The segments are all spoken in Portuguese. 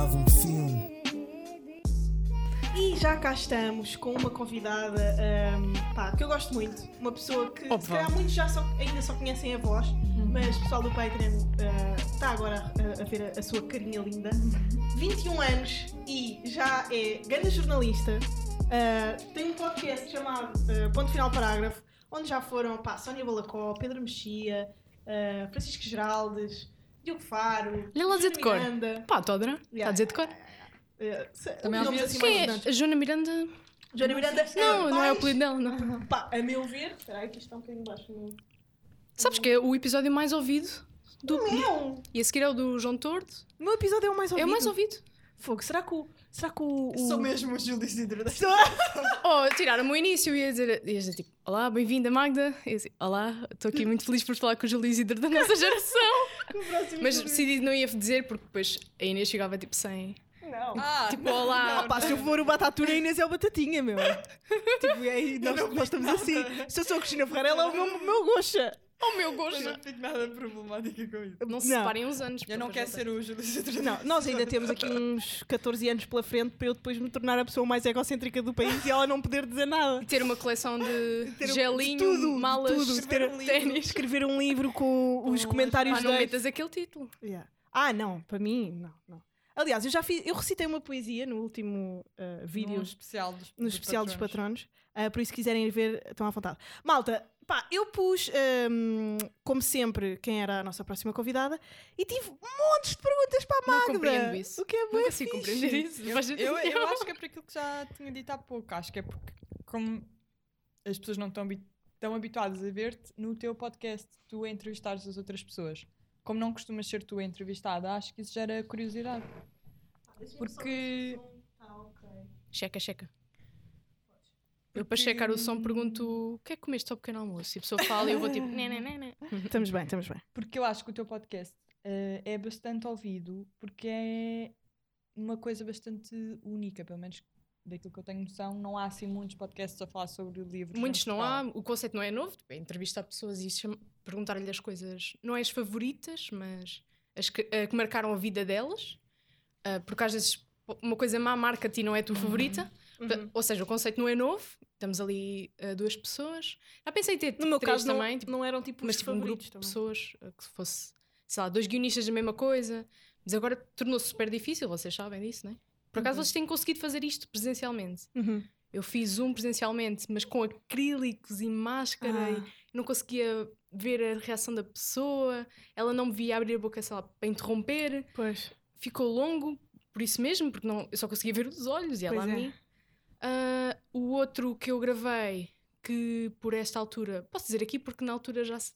um filme. E já cá estamos com uma convidada ahm, pá, que eu gosto muito. Uma pessoa que se calhar muitos já só- ainda só conhecem a voz, mas o pessoal do Patreon ah, está agora a, a ver a, a sua carinha linda. 21 anos e já é grande jornalista. Ah, tem um podcast chamado ah, Ponto Final Parágrafo, onde já foram pá, Sónia Balacó, Pedro Mexia, Francisco Geraldes, Diogo Faro, Olha lá dizer de cor. Miranda. Pá, estou a adorar. Está a dizer de cor. Também os nomes assim Quem mais é? A Joana Miranda. Joana Miranda Não, não é o mais- apelido dela, não. Pá, a meu ver, espera aí que isto está um bocadinho baixo. Sabes que é o episódio mais ouvido do. Não! E a seguir é o do João Tordo. O meu episódio é o mais ouvido. É o mais ouvido. Fogo, será que o. Será que o. o... Sou mesmo o Júlio Isidro Oh, tiraram-me o início e ia dizer, ia dizer tipo, olá, bem-vinda Magda. E eu assim, olá, estou aqui muito feliz por falar com o Júlio Isidro da nossa geração. Mas decidi não ia dizer porque depois a Inês chegava tipo sem. Não. Ah, Tipo, olá. Ah, pá, se eu for o Batatura, a Inês é o Batatinha, meu. tipo, é, aí nós, nós estamos assim. Se eu sou a Cristina Ferreira, ela é o meu, meu goxa. Oh meu eu gosto. não fico nada problemática com isso. Não se Não. separem uns anos. Eu não quero ser o Júlio Não, nós ainda temos aqui uns 14 anos pela frente para eu depois me tornar a pessoa mais egocêntrica do país e ela não poder dizer nada. tem. Ter uma coleção de Ter gelinho, de tudo, de malas, tudo. Ter um ténis. Escrever um livro com os Com comentários Ah, não metas aquele título. Yeah. Ah, não, para mim, não, não. Aliás, eu já fiz, eu recitei uma poesia no último uh, vídeo, no especial dos, no especial dos patronos, uh, por isso se quiserem ir ver, estão à vontade. Malta, pá, eu pus, um, como sempre, quem era a nossa próxima convidada e tive montes de perguntas para a Não Magda. compreendo isso. O que é Nunca bem consigo fixe. compreender isso. Eu, eu, eu acho que é por aquilo que já tinha dito há pouco. Acho que é porque, como as pessoas não estão, estão habituadas a ver-te no teu podcast, tu entrevistares as outras pessoas. Como não costumas ser tu entrevistada, acho que isso gera curiosidade. Porque- Checa, checa. Eu para checar o som pergunto o que é que comeste ao pequeno almoço? E a pessoa fala e eu vou tipo, né, né, né, né. Estamos bem, estamos bem. Porque eu acho que o teu podcast eh, é bastante ouvido, porque é uma coisa bastante única, pelo menos daquilo que eu tenho noção. Não há assim muitos podcasts a falar sobre livros. em Muitos não há, o conceito não é novo, tipo, é entrevistar pessoas e perguntar-lhe as coisas, não é as favoritas, mas as que, a que marcaram a vida delas, Ah, porque às vezes uma coisa má marca a ti não é a tua favorita, Uhum. Ou seja, o conceito não é novo, estamos ali ah, duas pessoas. Já pensei em ter tipo, No meu três caso, não, também, tipo, não eram tipo mas tipo um grupo favoritos de também. pessoas ah, que fosse, sei lá, dois guionistas da mesma coisa, mas agora tornou-se super difícil, vocês sabem disso, não é? Por acaso Uhum. vocês têm conseguido fazer isto presencialmente. Uhum. Eu fiz um presencialmente, mas com acrílicos e máscara e Ah. não conseguia ver a reação da pessoa, ela não me via abrir a boca, sei lá, para interromper, Pois. ficou longo por isso mesmo, porque não, eu só conseguia ver os olhos e ela Pois a é. mim. Ah, o outro que eu gravei, que por esta altura, posso dizer aqui porque na altura já se-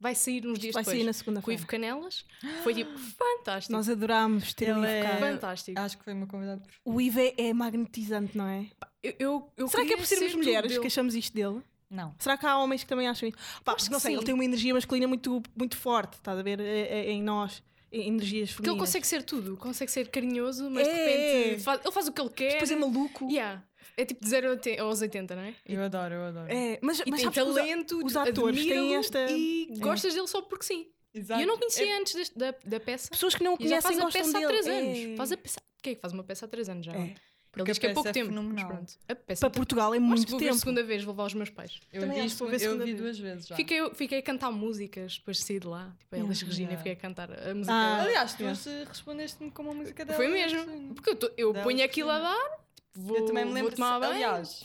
vai sair uns dias Vai depois, sair na com o segunda-feira. Ivo Canelas, foi tipo fantástico. Nós adorámos ter o Ele Ivo é-. Fantástico. Acho que foi uma convidada perfeita. O Ivo é, é magnetizante, não é? Eu, eu, eu Será que é por sermos ser mulheres que achamos isto dele? Não. Será que há homens que também acham isso? Pá, acho não sei, sim. ele tem uma energia masculina muito, muito forte, estás a ver? É- é- Em nós, em energias Porque ele femininas. consegue ser tudo, consegue ser carinhoso, mas de É. repente faz- ele faz o que ele quer. Depois é maluco. Yeah. É tipo de 0 aos 80, não é? Eu adoro, eu adoro. É, mas, E mas tem os talento, os atores têm esta- E gostas dele só porque sim. Exato. E eu não conhecia É- antes deste- da, da peça. pessoas que não conhecem faz a peça há dele. 3 anos. É. Faz a peça. Quem é que faz uma peça há 3 anos já? É. Ele Porque diz que é pouco é tempo. pronto. A peça Para Portugal é muito que vou ver a tempo. segunda vez, vou levar os meus pais. Eu, Também vi, acho que vou ver eu vi duas vezes já. Fiquei, fiquei a cantar músicas depois de sair de lá. Tipo, a Elis Yeah. Regina, Yeah. fiquei a cantar a música. Ah, Aliás, tu Yeah. respondeste-me com uma música dela. Foi mesmo. Porque eu, tô- eu ponho aquilo a dar, vou, eu também me lembro. tomar banho. aliás,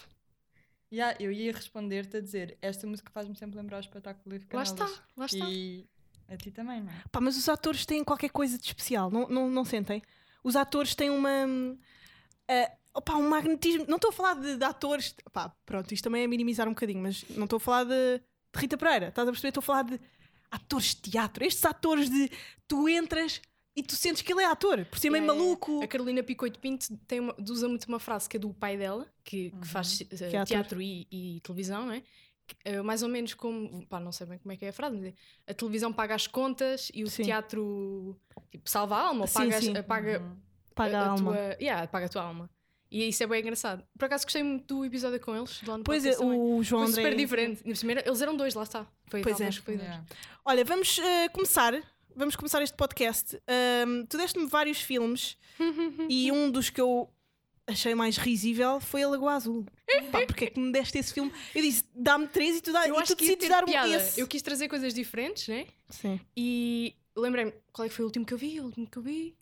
yeah, eu ia responder-te a dizer: Esta música faz-me sempre lembrar o espetáculo Livre Lá está, lá está. E a ti também, não é? Pá, mas os atores têm qualquer coisa de especial, não, não, não sentem? Os atores têm uma. hum, ah, opá, um magnetismo. Não estou a falar de, de atores. Pá, pronto, isto também é minimizar um bocadinho, mas não estou a falar de, de Rita Pereira, estás a perceber? Estou a falar de atores de teatro. Estes atores de. Tu entras e tu sentes que ele é ator, por ser meio Yeah, yeah. maluco. A Carolina Picoito Pinto tem uma- usa muito uma frase que é do pai dela, que, que Uhum. faz eh, Que é teatro e, e televisão, não é? Que, eh, mais ou menos como, pá, não sei bem como é que é a frase, mas é, a televisão paga as contas e o Sim. teatro tipo, salva a alma, ou Sim, paga, as- sim. paga, Uhum. Paga a, alma. Tua, yeah, paga a tua alma. E isso é bem engraçado. Por acaso gostei muito do episódio com eles, do ano Pois é, o João Foi André. super diferente. Cima, Eles eram dois, lá está. Foi Pois é. que foi dois. Yeah. Olha, vamos eh, começar vamos começar este podcast. Ahm, tu deste-me vários filmes e um dos que eu achei mais risível foi a Lagoa Azul. Pá, porque é que me deste esse filme? Eu disse, dá-me três e tu, dá, Eu e acho tu que decides dar-me esse. Eu quis trazer coisas diferentes, né? Sim. E lembrei-me, qual é que foi o último que eu vi? O último que eu vi?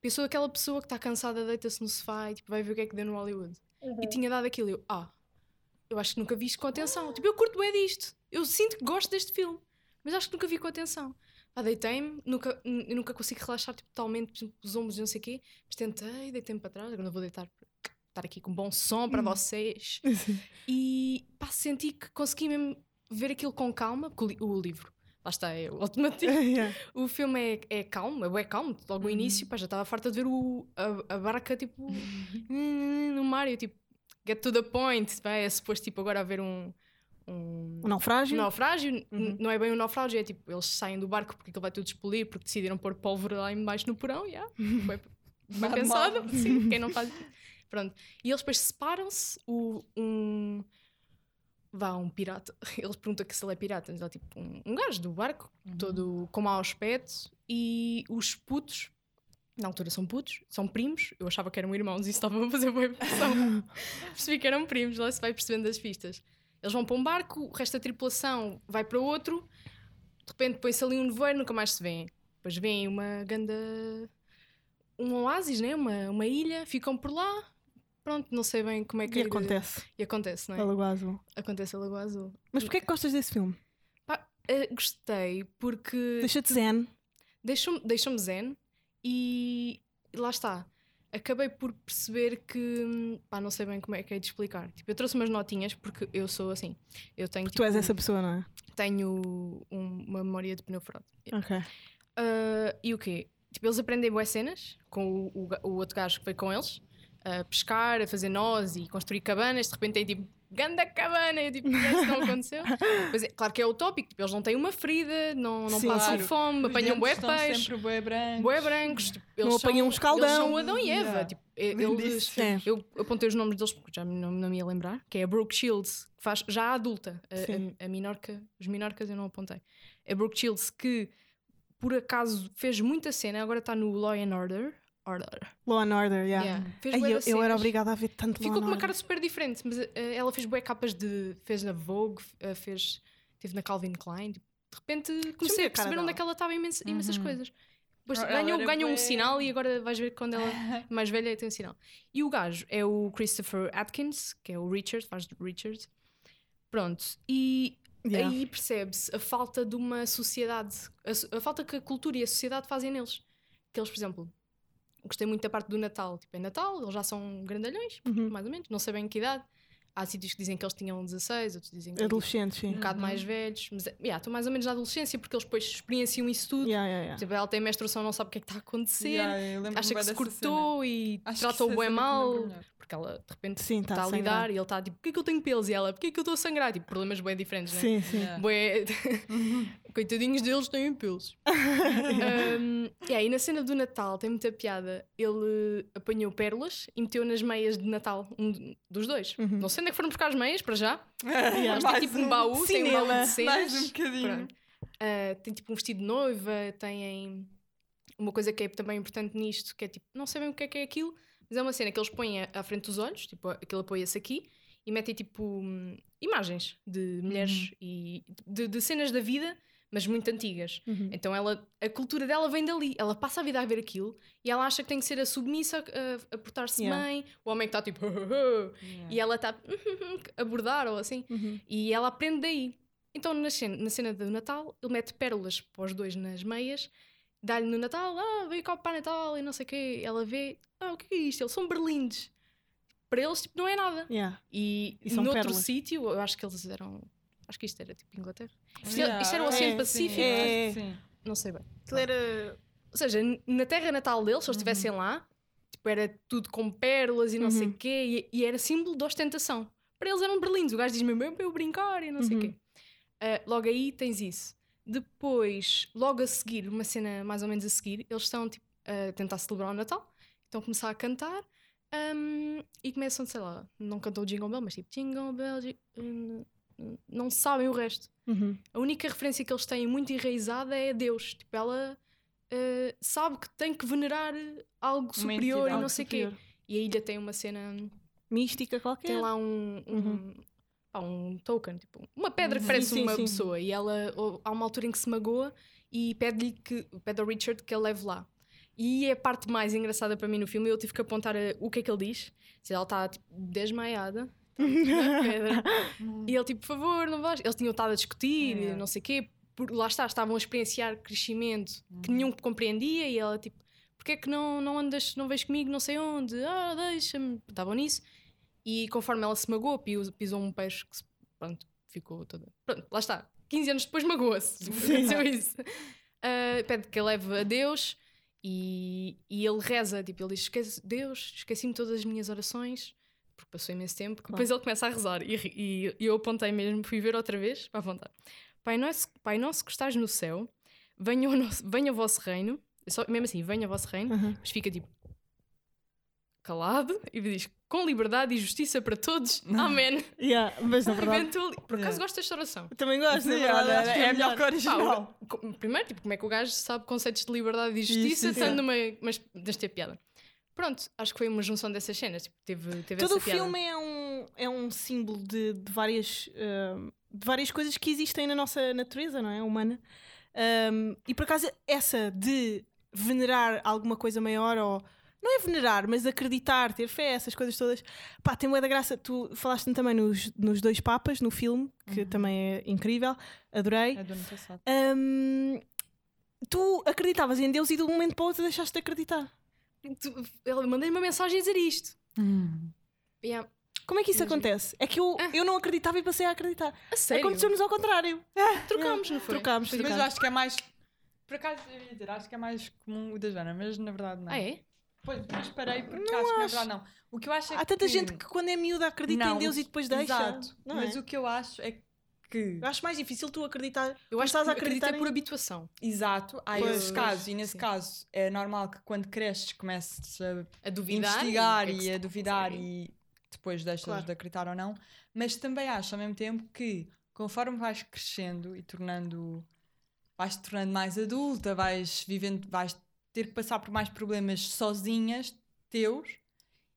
Pensou aquela pessoa que está cansada, deita-se no sofá e tipo, vai ver o que é que deu no Hollywood. E tinha dado aquilo. Eu, ah, eu acho que nunca vi isto com atenção. Tipo, eu curto bem disto. Eu sinto que gosto deste filme. Mas acho que nunca vi com atenção. Ah, deitei-me, nunca, nunca consigo relaxar tipo, totalmente, por exemplo, os ombros e não sei o quê. Mas tentei, deitei-me para trás. Agora não vou deitar para estar aqui com bom som para vocês. E pá, senti que consegui mesmo ver aquilo com calma, porque o, o livro, lá está, é o alternativo. Yeah. O filme é, é calmo, é calmo, logo no início, pá, já estava farta de ver o, a, a barca tipo hum, no mar e eu tipo, get to the point, pá, é suposto tipo agora haver um, um O naufrágio? naufrágio, n- Uhum. não é bem um naufrágio, é tipo, eles saem do barco porque aquilo vai tudo explodir, porque decidiram pôr pólvora lá embaixo no porão, já, foi, Normal. pensado, sim, quem não faz. Pronto. E eles depois separam-se, um. Vá, um pirata. Eles perguntam que se ele é pirata, mas ele é tipo um, um gajo do barco, todo com mau aspecto, e os putos, na altura são putos, são primos, eu achava que eram irmãos e isso estava a fazer boa impressão. Percebi que eram primos, lá se vai percebendo as pistas. Eles vão para um barco, o resto da tripulação vai para outro, de repente põe-se ali um nevoeiro, nunca mais se vê. Depois vem uma ganda. um oásis, né? uma, uma ilha, ficam por lá. Pronto, não sei bem como é que E é acontece. E acontece, não A é? Lagoa Azul. Acontece a Lagoa Azul. Mas porquê é que gostas desse filme? Pá, eh, gostei porque Deixa-te zen. deixou-me deixou zen e lá está. Acabei por perceber que pá, não sei bem como é que é de explicar. Tipo, eu trouxe umas notinhas porque eu sou assim. Eu tenho, Tu és tipo, essa pessoa, não é? tenho um- uma memória de pneu furado. Ok. Ah, e o quê? Tipo, eles aprendem boas cenas com o, o o outro gajo que foi com eles, a pescar, a fazer nós e construir cabanas. De repente tem tipo, ganda cabana! Eu tipo, isso não aconteceu. Pois é, claro que é utópico, tipo, eles não têm uma ferida, não, não Sim, passam claro. fome, Os apanham bué peixe, sempre bué brancos. bué brancos. Tipo, eles Não são, apanham um escaldão. Eles são o Adão e Eva. Yeah. Tipo, eles. É. eu apontei os nomes deles porque já não, não me ia lembrar, que é a Brooke Shields, que faz já adulta. A, a, a Minorca, os Minorcas eu não apontei. A Brooke Shields que por acaso fez muita cena, agora está no Law and Order. Order. Law and Order, yeah. Yeah. Fez Ai, eu, eu era obrigada a ver tanto Ficou Law com uma Order. cara super diferente, mas eh, ela fez bué capas de. fez na Vogue, eh, fez. teve na Calvin Klein. tipo, De repente comecei a perceber onde é que ela estava imensa- imensas Uhum. coisas. Depois Ela ganhou, um sinal e agora vais ver quando ela é mais velha tem um sinal. E o gajo é o Christopher Atkins, que é o Richard, faz de Richard. Pronto. E Yeah. aí percebe-se a falta de uma sociedade, a, a falta que a cultura e a sociedade fazem neles. Que eles, por exemplo, gostei muito da parte do Natal. Tipo, é Natal, eles já são grandalhões, Uhum. mais ou menos, não sei bem em que idade. Há sítios que dizem que eles tinham 16, outros dizem que eles Adolescentes, sim. um bocado mais velhos, mas é, yeah, estão mais ou menos na adolescência porque eles depois experienciam isso tudo. Yeah, yeah, yeah. Tipo, ela tem menstruação, não sabe o que é que está a acontecer, Yeah, acha que se cortou e cena. Acho que tratou essa bem me mal, porque ela de repente Sim, tá está a lidar e ele está tipo, porquê é que eu tenho pelos? E ela, porquê é que eu estou a sangrar? Tipo, problemas bem diferentes, né? Sim, sim. Yeah. Bué... Coitadinhos deles têm pelos. um, yeah, e na cena do Natal tem muita piada. Ele apanhou pérolas e meteu nas meias de Natal, um dos dois. Uhum. Não sei onde é que foram buscar as meias, para já. Yeah. Mas tem tipo um um. baú, tem um baú Cinema. de cenas. Mais um bocadinho. Ah, tem tipo um vestido de noiva, tem uma coisa que é também importante nisto, que é tipo, não sei bem o que é que é aquilo, mas é uma cena que eles põem à- frente dos olhos, tipo, aquilo apoia-se aqui, e metem tipo hum, imagens de mulheres e de, de cenas da vida, mas muito antigas. Uhum. Então ela, a cultura dela vem dali, ela passa a vida a ver aquilo e ela acha que tem que ser a submissa a, a portar-se Yeah. bem, o homem que está tipo Yeah. e ela está a bordar ou assim. Uhum. E ela aprende daí. Então, na cena, na cena do Natal, ele mete pérolas para os dois nas meias, dá-lhe no Natal, ah, veio cá para Natal e não sei o quê. Ela vê, ah, o que é isto? Eles são berlindes. Para eles, tipo, não é nada. Yeah. E, E pérolas. sítio, eu acho que eles eram. Acho que isto era tipo Inglaterra. Isto, Yeah, isto era o é, Oceano sim, Pacífico. é. que sim. Não sei bem. Aquilo era. Ou seja, na terra natal deles, se eles estivessem lá, tipo, era tudo com pérolas e não sei Uhum. o quê, e, e era símbolo de ostentação. Para eles eram berlindes. O gajo diz mesmo, para eu brincar e não sei o Uhum. quê. Ah, logo aí tens isso. Depois, logo a seguir, uma cena mais ou menos a seguir, eles estão tipo, a tentar celebrar o Natal, estão a começar a cantar hum, e começam, sei lá, não cantam o Jingle Bell, mas tipo, Jingle Bell, ji- hum, não sabem o resto. Uhum. A única referência que eles têm muito enraizada é Deus. Tipo, ela uh, sabe que tem que venerar algo superior e não sei o quê. E a ilha tem uma cena. Mística qualquer. Tem lá um. um, Uhum. pá, um token, tipo, uma pedra que Uhum. parece sim, uma sim. pessoa. E ela, ou- há uma altura em que se magoa e pede-lhe que. pede ao Richard que ele leve lá. E é a parte mais engraçada para mim no filme. Eu tive que apontar a- o que é que ele diz. Se ela está tipo, desmaiada. pedra. E ele, tipo, por favor, não vais. Eles tinham estado a discutir, É. não sei o quê. Por, lá está, estavam a experienciar crescimento Uhum. que nenhum compreendia. E ela, tipo, porquê é que não, não andas, não vais comigo, não sei onde? Ah, deixa-me. Estavam nisso. E conforme ela se magoou, pisou, pisou um peixe que, se- pronto, ficou toda. Pronto, lá está. 15 anos depois magoou-se. Aconteceu isso. Ah, pede que a leve a Deus e, e ele reza. Tipo, ele diz: Deus, esqueci-me todas as minhas orações. Porque passou imenso tempo. Claro. Depois ele começa a rezar. E, e- e eu apontei mesmo, fui ver outra vez para apontar. Pai nosso, Pai nosso que estás no céu, venha o, nosso, venha o vosso reino. Só, mesmo assim, venha o vosso reino. Uhum. Mas fica tipo calado e diz com liberdade e justiça para todos. Amém. Yeah, mas na verdade. Eventually- Por acaso Yeah. gosto desta oração. eu também gosto. Sim, verdade, olha, acho que é melhor que o Pá, original. o- co- primeiro, tipo, como é que o gajo sabe conceitos de liberdade e justiça Justiça. estando numa. Mas deixa ter piada. Pronto, acho que foi uma junção dessas cenas. Tipo, teve, teve Todo o piada. filme é um, é um símbolo de, de várias, ahm, de várias coisas que existem na nossa natureza, não é? Humana. Ahm, e por acaso, essa de venerar alguma coisa maior, ou não é venerar, mas acreditar, ter fé, essas coisas todas, pá, tem uma da graça. Tu falaste também nos, nos dois Papas, no filme, que também é incrível, adorei. É do ano passado. Ahm, tu acreditavas em Deus e de um momento para o outro deixaste de acreditar. Ele mandei uma mensagem a dizer isto. Yeah. Como é que isso Imagina. acontece? É que eu, Ah. eu não acreditava e passei a acreditar. A sério? Aconteceu-nos ao contrário. Trocámos, não foi? Trocámos, Mas eu acho que é mais. Por acaso, eu ia dizer, acho que é mais comum o da Joana, mas na verdade não. Ah, é? Pois, mas parei porque Não acho que na verdade não. O que eu acho é Há tanta que... gente que quando é miúda acredita Não, em Deus e depois deixa. Exato. Não mas é? o que eu acho é que. Eu acho mais difícil tu acreditar. Eu acho que Começares a acreditar é por em- habituação. Exato, há Pois, esses casos, e nesse sim. caso é normal que quando cresces comeces a A duvidar. investigar que é que se e a está duvidar e depois deixas Claro. de acreditar ou não, mas também acho ao mesmo tempo que conforme vais crescendo e tornando vais te tornando mais adulta, vais vivendo, vais ter que passar por mais problemas sozinhas, teus,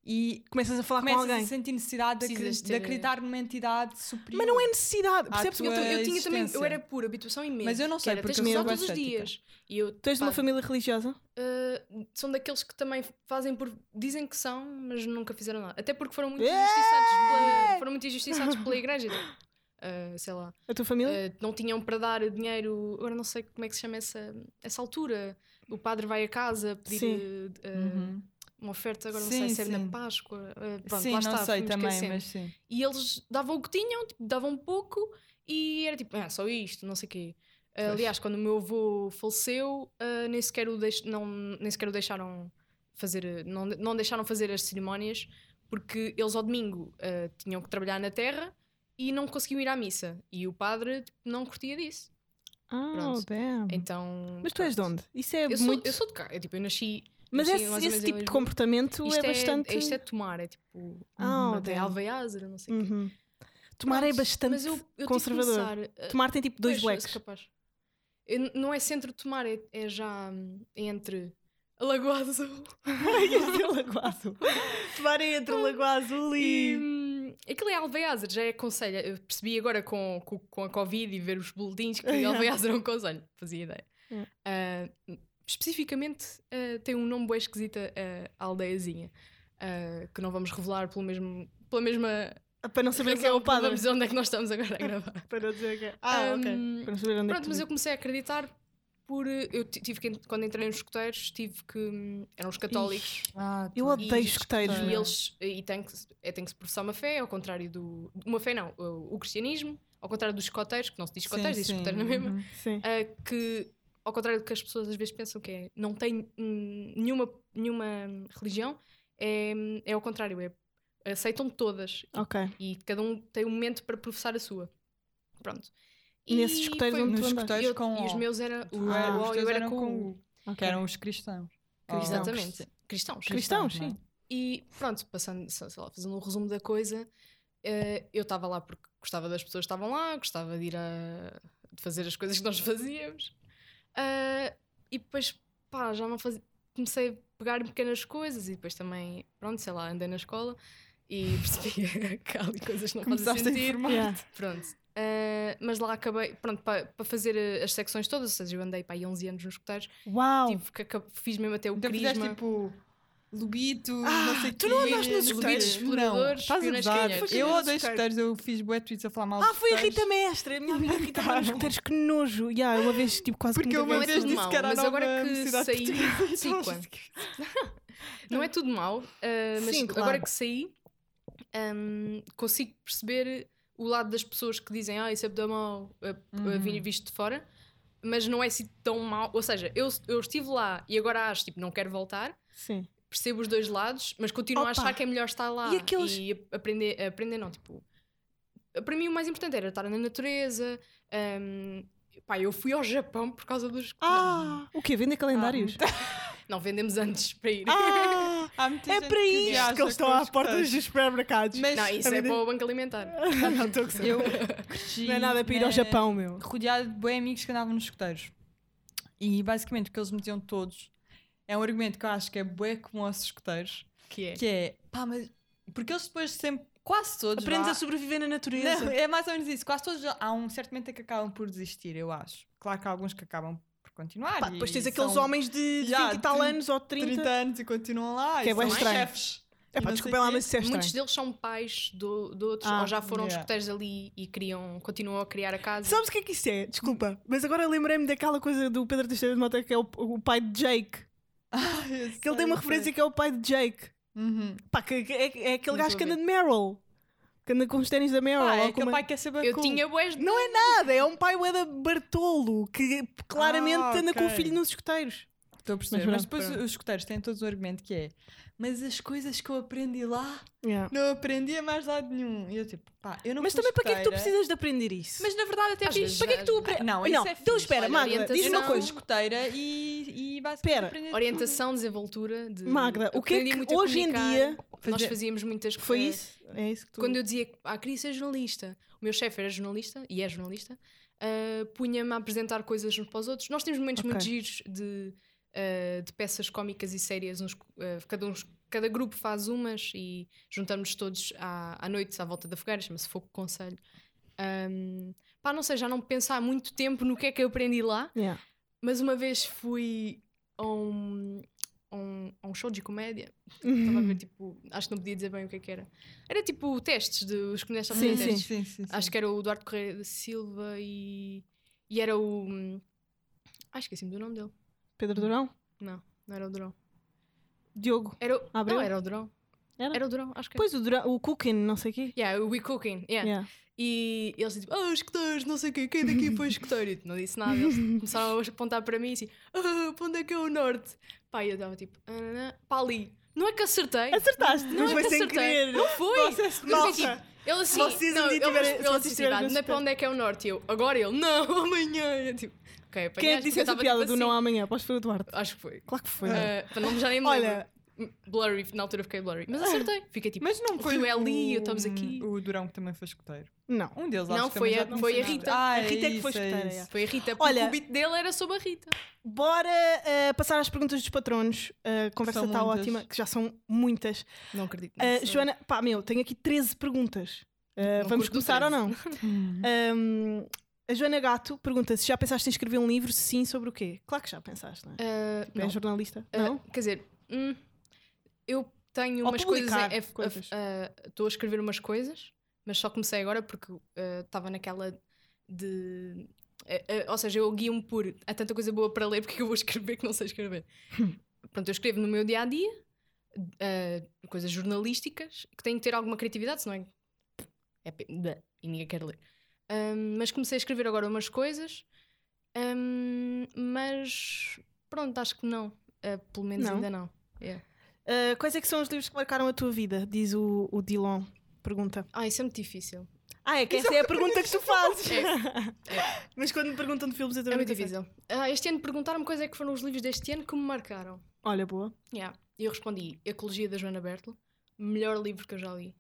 e Começas a falar com começas alguém. a sentir necessidade de, acre- de acreditar numa entidade superior. Mas não é necessidade. Percebes? Eu, Eu, tinha também, eu era por habituação e medo. Mas eu não sei, era, porque tens eu todos os cética. dias. E eu, tu és de uma família religiosa? Uh, são daqueles que também fazem por. dizem que são, mas nunca fizeram nada. Até porque foram muito É! injustiçados pela, foram muito injustiçados pela igreja. Uh, sei lá, A tua família? uh, não tinham para dar dinheiro. Agora não sei como é que se chama essa, essa altura. O padre vai a casa pedir Sim. uh, Uhum. Uma oferta, agora não Sim, sei se é na. Páscoa. uh, pronto, sim, lá não está, sei fui-me também, esquecendo. mas sim. E eles davam o que tinham, tipo, davam pouco e era tipo, ah, só isto, não sei o quê. Pois. Aliás, quando o meu avô faleceu, ah, nem, sequer o deix- não, nem sequer o deixaram fazer, eh, não, não deixaram fazer as cerimónias porque eles ao domingo ah, tinham que trabalhar na terra e não conseguiam ir à missa. E o padre tipo, não curtia disso. Ah, pronto. damn. Então. Mas tu és de pronto. onde? Isso é Eu sou, muito. eu sou de cá. Eu, tipo, eu nasci. Mas nasci esse, esse tipo de comportamento Isto é bastante. Isto é tomar, é tipo. Ah, pronto, é damn. alveiazer, não sei o quê. Uhum. Tomar é Pronto, bastante mas eu, eu conservador. começar, ah, Tomar tem tipo dois Pois, blacks. capaz. Eu n- não é centro de tomar, é, é já hum, entre a Lagoa Azul Lagoa Azul. Tomar é entre Lagoa Azul e. e. hum, Aquilo é Alveiazer, já é aconselho. Eu percebi agora com, com, com a Covid e ver os boletins que Yeah. Alveiazer é um conselho. Fazia ideia. Yeah. Ah, especificamente ah, tem um nome bem esquisito a a aldeiazinha. ah, que não vamos revelar pelo mesmo, pela mesma. Para não saber quem é o padre. Vamos dizer onde é que nós estamos agora a gravar. Para não dizer que é. Ah, ok. Hum, Para não saber onde é Pronto, que mas eu comecei a acreditar por. eh, Eu ti- tive que, quando entrei nos escuteiros, tive que. hum, eram os católicos. Ah, Eu odeio E- escuteiros. E eles. E tem que, é, tem que se professar uma fé, ao contrário do. Uma fé não, o, o cristianismo, ao contrário dos escoteiros, que não se diz escoteiros, diz sim, escoteiro na mesma. uhum. Sim. ah, que, ao contrário do que as pessoas às vezes pensam que é, não tem hum, nenhuma, nenhuma religião, é, é ao contrário, é, aceitam todas Ok. e cada um tem um momento para professar a sua. Pronto. Nesses escuteiros onde tu Nos escuteiros eu- com e os O. meus era o era- O, os eu era eram com com o o. Que eram os cristãos. Exatamente. Cristãos. Cristãos, sim. E pronto, passando, sei lá, fazendo um resumo da coisa, eh, eu estava lá porque gostava das pessoas que estavam lá, gostava de ir a de fazer as coisas que nós fazíamos. Ah, e depois pá, já não fazia. Comecei a pegar em pequenas coisas e depois também, pronto, sei lá, andei na escola e percebi que há ali coisas que não fazem Começaste a sentido. informar. Yeah. Pronto. Ah, mas lá acabei, pronto, para fazer eh, as secções todas, ou seja, eu andei para aí 11 anos nos escuteiros, Uau! tive que fiz mesmo até o Então fizeste crisma. tipo Lobito, Ah, não sei o tu não andaste nos escuteiros? Exploradores, Estás a canheiros. Eu odeio escuteiros, eu fiz bué tweets a falar mal Ah, foi a. Rita Mestre. A minha amiga Rita andava nos escuteiros, que nojo. Yeah, uma vez, tipo, quase Porque que eu uma Não vez disse que era mas agora que saí-. Sim, quando? Não é tudo mau, ah, mas Sim, claro. agora que saí, ahm, consigo perceber o lado das pessoas que dizem ah, isso é tão mau, ah, ah, Uhum. vi- visto de fora, mas não é assim tão mau. Ou seja, eu, eu estive lá e agora acho, tipo, não quero voltar, Sim. Percebo os dois lados, mas continuo Opa! a achar que é melhor estar lá E aqueles- e aprender, aprender não, tipo, para mim o mais importante era estar na natureza. ahm, pá, eu fui ao Japão por causa dos. Ah, o quê? Vendem calendários? Não, vendemos antes para ir. Ah, Há muita é gente para que isto viaja que eles estão à porta dos supermercados. Mas Não, isso é vida- para o banco alimentar. não, estou a eu cresci Não é nada para ir ao Japão, meu. rodeado de bem amigos que andavam nos escuteiros. E basicamente o que eles me diziam todos é um argumento que eu acho que é bué comum aos escuteiros, Que é. que é, pá, mas... Porque eles depois sempre, quase todos Aprendes vá- a sobreviver na natureza. Não, é mais ou menos isso. Quase todos há um certo momento em que acabam por desistir, eu acho. Claro que há alguns que acabam por continuar. Pá, depois tens aqueles são homens de Já, 20 e tal 30 anos ou 30. 30 anos e continuam lá. Que é são estranho. chefes. É pá, desculpem lá, mas isso é estranho. Muitos deles são pais de outros, Ah, ou já foram yeah. escuteiros ali e criam, continuam a criar a casa. Sabes o que é que isso é? Desculpa, mas agora lembrei-me daquela coisa do Pedro Teixeira de Mota que é o, o pai de Jake. Ah, eu Que ele tem uma referência sei. que é o pai de Jake. Uhum. Pá, que, que é, é aquele Não gajo que anda de Meryl. Que anda com os ténis da Meryl. Ou é com aquele uma- pai que quer saber Eu tinha boas Não é nada, é um pai da Bartolo que claramente Ah, anda com o filho nos escuteiros. Estou a perceber. Mas Mas, depois pronto. os escuteiros têm todos o argumento que é mas as coisas que eu aprendi lá Yeah. não aprendi a mais lado nenhum. E eu tipo, pá, eu não Mas também para que é que tu precisas de aprender isso? Mas na verdade até Às fiz. Para que é que tu aprendes? Não, Não, isso é então espera, Magda, diz uma não coisa. escuteira e, e basicamente Espera. aprendi Orientação, desenvoltura. De... Magda, o que é que hoje em dia Nós fazíamos muitas foi eh, isso? É isso que tu... Quando eu dizia que ah, queria ser jornalista, o meu chefe era jornalista e é jornalista, ah, punha-me a apresentar coisas uns para os outros. Nós temos momentos Ok. muito giros de, ah, de peças cómicas e sérias. uns- ah, cada, uns- cada grupo faz umas e juntamos todos à, à noite à volta da fogueira, chama-se Fogo Conselho. Ahm, pá, não sei, já não pensar muito tempo no que é que eu aprendi lá, Yeah. mas uma vez fui a um, a um, a um show de comédia Estava Uhum. a ver, tipo, acho que não podia dizer bem o que é que era. Era tipo testes de os comediantes estavam a Sim, fazer sim. testes. sim, sim, Acho que era o Eduardo Correia da Silva e. E era o. Ah, esqueci-me do nome dele. Pedro Durão? Não, não era o Durão. Diogo? Era o. Abreu? Não, era o Durão. Era? Era o Durão, acho que era. Pois o, Durão, o Cooking, não sei o quê. Yeah, o We Cooking. Yeah. Yeah. E eles tipo, ah, escuteiros, não sei o quê, quem daqui foi escuteiro? E não disse nada. Eles começaram a apontar para mim assim, ah, para onde é que é o norte? Pá, e eu estava tipo, ah, para ali. Não é que acertei. Acertaste, Não mas é foi que sem acertei. querer. Não foi. Vocês- Malta, tipo, ele assim, vocês não, ele, ele, assim, estiverem "Ah, no não é para espelho." onde é que é o norte? Eu, agora ele, não, amanhã. Eu, tipo, ok, Quem é que apanhaste, disse essa estava, piada tipo, do não assim. amanhã? Pois foi o Duarte. Acho que foi. Claro que foi. Ah, para não já nem me. Olha, Blurry, na altura fiquei blurry. Mas acertei. Fiquei tipo, Mas não o foi é o, ali, estamos aqui. o Durão que também foi escuteiro. não. Um deles, Não, acho que foi a- já- foi a Rita. Ah, A Rita é que foi isso, escuteira, é. Foi a Rita, porque Olha- o beat dele era sobre a Rita. Bora ah, passar às perguntas dos patronos. A conversa São está ótima, que já são muitas. Não acredito. Ah, nisso. Joana, pá, meu, tenho aqui 13 perguntas. Ah, Não vamos começar ou 13. não? Hum. Ahm, a Joana Gato pergunta se já pensaste em escrever um livro, se sim, sobre o quê? Claro que já pensaste, não é? Ah, É não. jornalista? Ah, não? Quer dizer, hum, eu tenho Ou umas coisas. publicar a- coisas. a- a- Estou a escrever umas coisas, mas só comecei agora porque estava naquela de. eh, eh, ou seja, eu guio-me por. Há tanta coisa boa para ler porque eu vou escrever que não sei escrever. Pronto, eu escrevo no meu dia a dia coisas jornalísticas que têm que ter alguma criatividade, senão é. é e ninguém quer ler. Ahm, mas comecei a escrever agora umas coisas, ahm, mas pronto, acho que não. Ah, pelo menos Não? ainda não. Yeah. Ah, quais é que são os livros que marcaram a tua vida? Diz o, o Dilon. Pergunta. Ah, isso é muito difícil. Ah, é que essa é a pergunta que tu fazes. É, é. Mas quando me perguntam de filmes, eu É também muito nunca sei. difícil. Ah, este ano perguntaram-me quais é que foram os livros deste ano que me marcaram. Olha, boa. Yeah. E eu respondi Ecologia da Joana Bertel, melhor livro que eu já li.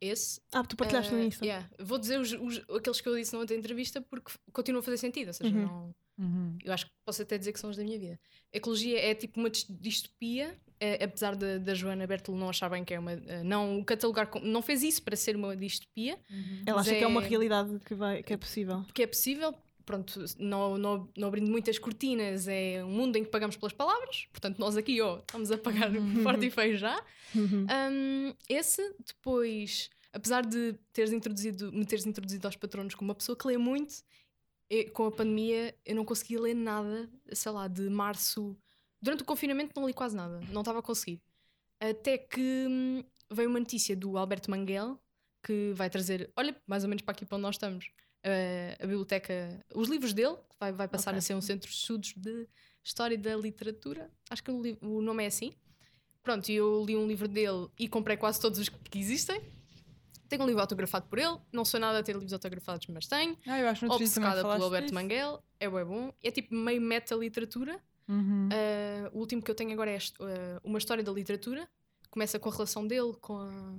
Esse. Ah, tu partilhaste Ah, no Insta. yeah. Vou dizer os, os- aqueles que eu disse na outra entrevista porque f- continua a fazer sentido. Ou seja, Uhum. não, Uhum. Eu acho que posso até dizer que são os da minha vida. Ecologia é tipo uma dis- distopia, apesar da Joana Bertolo não achar bem que é uma. eh, não catalogar. não fez isso para ser uma distopia, Ela Mas acha que é uma é- realidade que, vai, que é possível. porque é possível. Pronto, não, não, não abrindo muitas cortinas, é um mundo em que pagamos pelas palavras. Portanto, nós aqui, ó, estamos a pagar forte e feio já. Uhum. Um, esse, depois, apesar de teres introduzido, me teres introduzido aos patronos como uma pessoa que lê muito, com a pandemia eu não conseguia ler nada, sei lá, de março. Durante o confinamento não li quase nada, não estava a conseguir. Até que hum, veio uma notícia do Alberto Manguel que vai trazer, olha, mais ou menos para aqui para onde nós estamos, eh, a biblioteca, os livros dele, que vai, vai passar Ok. a ser um centro de estudos de História da Literatura. Acho que o, o nome é assim. Pronto, e eu li um livro dele e comprei quase todos os que existem. Tenho um livro autografado por ele. Não sou nada a ter livros autografados, mas tenho. Ah, eu acho Obcecada pelo Alberto disso. Manguel. É bué bom. É tipo meio meta-literatura. Uhum. Uh, o último que eu tenho agora é uh, uma história da literatura. Começa com a relação dele com a,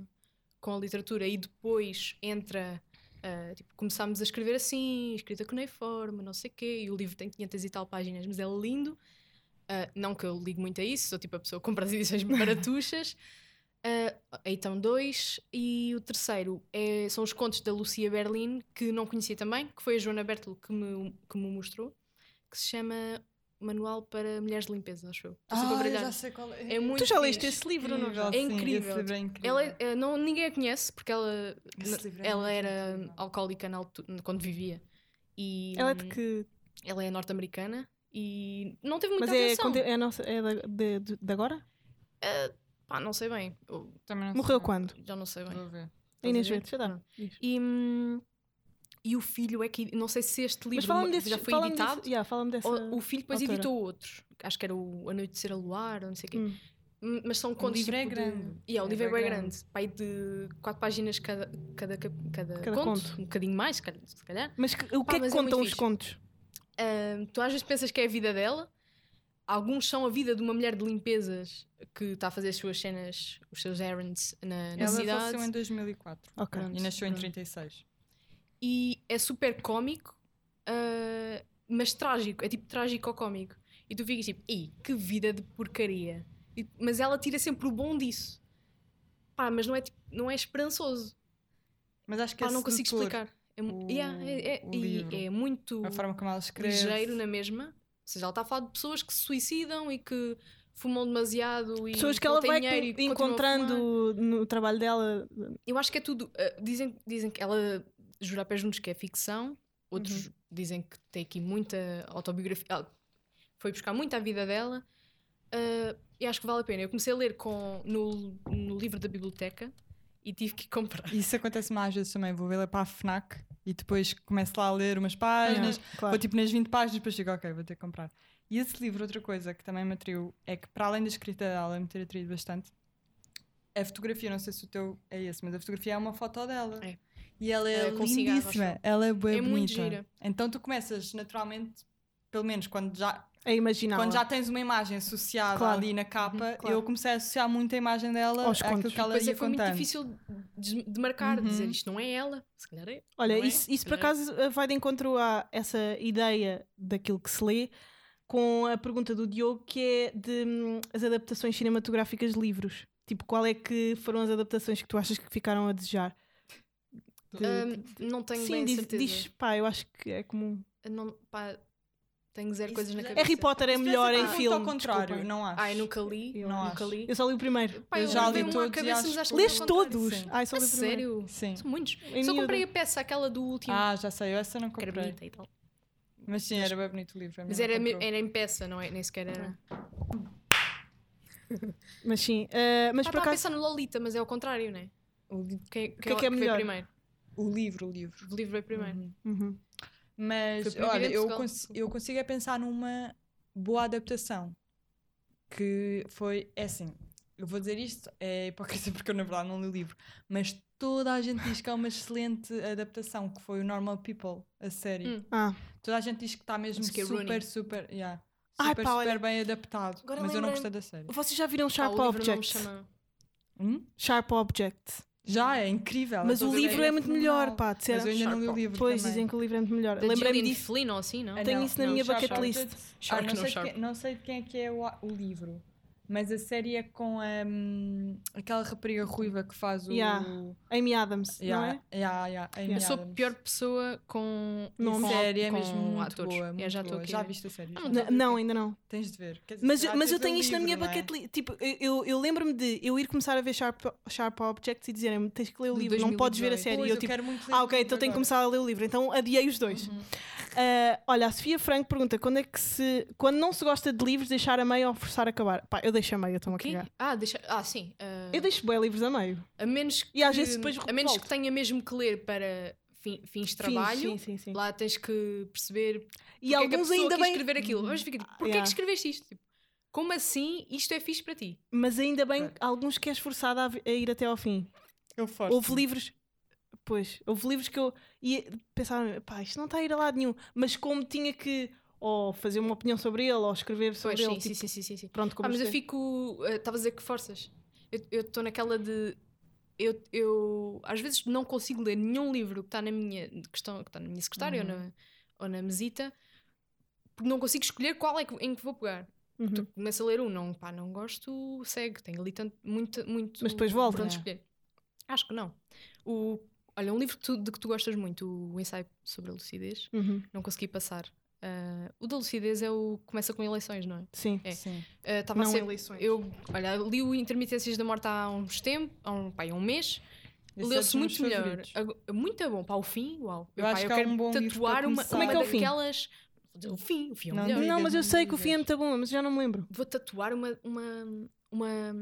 com a literatura e depois entra. uh, tipo, começámos a escrever assim, escrita cuneiforme, não sei o quê, e o livro tem 500 e tal páginas, mas é lindo. Não que eu ligo muito a isso, sou tipo a pessoa que compra as edições baratuchas. Uh, então, dois. E o terceiro é- são os contos da Lucia Berlin, que não conhecia também, que foi a Joana Bertolo que me, que me mostrou, que se chama Manual para Mulheres de Limpeza, acho eu. Ah, eu já sei qual é. É muito Tu já leste fixe. esse livro, não? já? É sim, incrível. Livro é incrível. Ela, é- eh, não, ninguém a conhece porque ela, é ela era incrível. alcoólica na quando vivia. E, Ela é de que. ela é norte-americana e não teve muita Mas é, atenção. conte- é, nossa, é da, de, de- de agora? Pá, não sei bem. Eu Também não Morreu sei. quando? já não sei bem. Vou ver. A Inês? Verde, já dá. E, hum, e o filho é que. Não sei se este livro desse. já foi fala-me editado. Desse, yeah, dessa. ou o filho depois autora. editou outros. Acho que era o A Noite de Ser a Luar, ou não sei o quê. Hum. Hum, Mas são contos livro é tipo de- grande. Yeah, o É livro é bem grande. grande. Pai de quatro páginas cada, cada, cada, Cada conto. conto. Um bocadinho mais, se calhar. Mas que- o Pá, que é que é contam muito os fixe. contos? Ahm, tu às vezes pensas que é a vida dela. Alguns são a vida de uma mulher de limpezas que está a fazer as suas cenas, os seus errands na, na Ela cidade. faleceu em 2004 Ok. Pronto. e nasceu em pronto. 36. E é super cómico, ah, mas trágico. É tipo trágico ou cómico. E tu ficas tipo, ei, que vida de porcaria. E- mas ela tira sempre o bom disso. Pá, mas não é, tipo, não é esperançoso. Mas acho que Pá, é não consigo explicar. É, o- yeah, é, é- é muito A forma como ela escreve. ligeiro na mesma. Ou seja, ela está a falar de pessoas que se suicidam e que fumam demasiado e Pessoas que ela vai encontrando no trabalho dela. Eu acho que é tudo. uh, dizem, dizem que ela jura a pés juntos que é ficção, outros dizem que tem aqui muita autobiografia. ela foi buscar muito a vida dela. uh, e acho que vale a pena. Eu comecei a ler com, no, no livro da biblioteca e tive que comprar. Isso acontece mais vezes também. Vou ver lá para a FNAC e depois começo lá a ler umas páginas. Claro. Vou tipo nas 20 páginas depois digo, ok, vou ter que comprar. E esse livro, outra coisa que também me atraiu é que, para além da escrita dela me ter atraído bastante, a fotografia, não sei se o teu é esse, mas a fotografia é uma foto dela. É. E ela é cigarro, lindíssima. Ela é bem É muito bonita. gira. Então tu começas naturalmente, pelo menos quando já, É imaginar. quando já tens uma imagem associada Claro. ali na capa, Uhum, claro. eu comecei a associar muito a imagem dela Aos àquilo contos. que ela Depois ia é, foi muito contando. difícil de, de marcar, de dizer Uhum. isto não é ela, se calhar é. Olha, não é? isso, isso Se por calhar acaso eh, vai de encontro a essa ideia daquilo que se lê com a pergunta do Diogo que é de hum, as adaptações cinematográficas de livros. Tipo, qual é que foram as adaptações que tu achas que ficaram a desejar? De- Ahm, não tenho Sim, bem diz, certeza. diz, pá, eu acho que é comum. Não, pá, tenho zero Isso coisas na cabeça. Harry Potter é melhor em filme. ao contrário, desculpem. não acho. Ai, nunca li. Eu não nunca acho. li. Eu só li o primeiro. Pá, Eu eu já li li todos e cabeça, acho mas acho que- que Leste todos? sim. Ai, só A li o primeiro. sério? Sim. São muitos. Em Só comprei a peça, aquela do último. Ah, já sei, eu essa não que era comprei. bonita e tal. Mas sim, era bem bonito o livro. a Mas era, era em peça, não é? Nem sequer era. Mas sim, eh, mas Ah, por a acaso. pensar no Lolita, mas é ao contrário, não é? O li- Quem, que é que é melhor? primeiro? O livro, o livro. O livro veio primeiro. Uhum. Uhum. Mas, olha, eu, cons- eu consigo é pensar numa boa adaptação. Que foi, é assim, eu vou dizer isto, é hipocrisia porque eu na verdade não li o livro, mas toda a gente diz que é uma excelente adaptação, que foi o Normal People, a série. Hum. Ah, Toda a gente diz que está mesmo que é super, Rooney. super, yeah, Ai, super, pá, super olha, bem adaptado. agora mas eu não gostei da série. vocês já viram Sharp o livro não me Objects? chama. Hum? Sharp Objects. Já, é incrível. Mas o livro é muito melhor, pá, de ser. Mas eu ainda não li o livro Pois também. dizem que o livro é muito melhor. Lembrei-me disso. Flynn ou assim, não? Ah, Tenho não, isso na não, minha bucket list. Ah, Shark, não, não sei de Sharp. quem, não sei de quem é que é o, o livro, mas a série é com hum, aquela rapariga ruiva que faz o. Yeah. Amy Adams, Yeah, não é? yeah, yeah, Amy Eu sou a pior pessoa com. Não com, série é mesmo muito atores. boa. Já estou aqui. Já viste a série? Ah, não N- estou a ver. Não, ainda não. Tens de ver. Dizer, Mas, mas eu tenho isto na livro, minha não é? bucket list. Tipo, eu, eu, eu lembro-me de eu ir começar a ver Sharp, Sharp Objects e dizerem tens que ler o livro, não podes ver a 2018. série. Pois, eu eu tipo, quero muito ler ah, ok, então tenho que agora. começar a ler o livro. Então adiei os dois. Uhum. Ah, olha, a Sofia Franco pergunta quando é que se. Quando não se gosta de livros, deixar a meio ou forçar a acabar? Pá, eu deixo a meio, eu estou-me a cagar. Ah, deixa. Ah, sim. ah, Eu deixo bem livros a meio. A menos que, E às vezes depois a menos volto. que tenha mesmo que ler para fin- fins de Sim, trabalho, Sim, sim, sim. lá tens que perceber E é que a alguns pessoa ainda bem. escrever aquilo. Vamos ficar tipo, porquê é Yeah. que escreveste isto? Tipo, como assim isto é fixe para ti? Mas ainda bem, Ok. alguns que és forçada a ir até ao fim. Eu forço. Houve livros. Pois, houve livros que eu ia pensar, pá, isto não está a ir a lado nenhum. Mas como tinha que ou fazer uma opinião sobre ele, ou escrever sobre Pois ele, sim, tipo, sim, sim, sim, sim, pronto, como Ah, mas eu fico. eh, Estava a dizer que forças. Eu estou naquela de. Eu, eu às vezes não consigo ler nenhum livro que está na minha questão, que está na minha secretária Uhum. ou, na, ou na mesita, porque não consigo escolher qual é que, em que vou pegar. Uhum. Tu começa a ler um, não, pá, não gosto, segue, tenho ali tanto, muito, muito. Mas depois volta. por onde É. escolher. Acho que não. O, olha, um livro que tu- de que tu gostas muito, o ensaio sobre a lucidez, Uhum. não consegui passar. Ah, o da lucidez é o que começa com eleições, não é? Sim. É. Sim. Estava a Não ser eleições. eu, olha, li o Intermitências da Morte há uns tempos, há um, pá, há um mês. É Leu-se muito melhor. Muito bom. Para o fim, uau. Eu pá, acho que é quero um bom livro tatuar uma. Como é que é o fim? daquelas. O fim, o fim é o Não melhor. Não, mas eu sei que o fim é muito bom, mas já não me lembro. Vou tatuar uma. uma, uma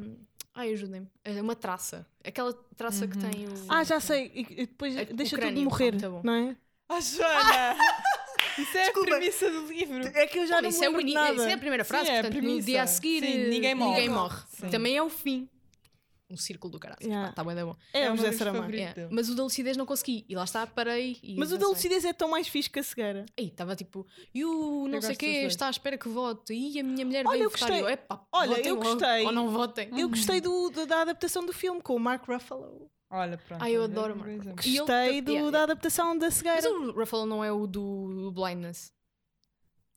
ai, ajudem-me. Ah, Uma traça. Aquela traça que Uhum. tem o. Ah, já sei. E, e depois É o deixa tudo crânio, morrer, bom. não é? Ah, Joana! Isso é Desculpa. a premissa do livro. É que eu já Não, não isso, é o ini- isso nada. é a primeira Sim, frase, é a portanto, no dia a seguir Sim, ninguém morre. Sim. Também é o fim. Um círculo do caralho. Yeah. Está bem, é bom. É, É o o José Saramago. Yeah. Mas o da lucidez não consegui. E lá está, parei. E Mas o da lucidez é tão mais fixe que a cegueira. Aí estava tipo, e o não Eu sei quê está à espera que vote. E a minha mulher Olha, veio eu votar. gostei. Eu, epá, Olha, votem eu gostei. Ou não votem. Eu gostei do, do- da adaptação do filme com o Mark Ruffalo. Olha, pronto. Ai, eu adoro exemplo. E ele- Gostei do- yeah, da yeah. adaptação da Mas cegueira. o Ruffalo não é o do Blindness.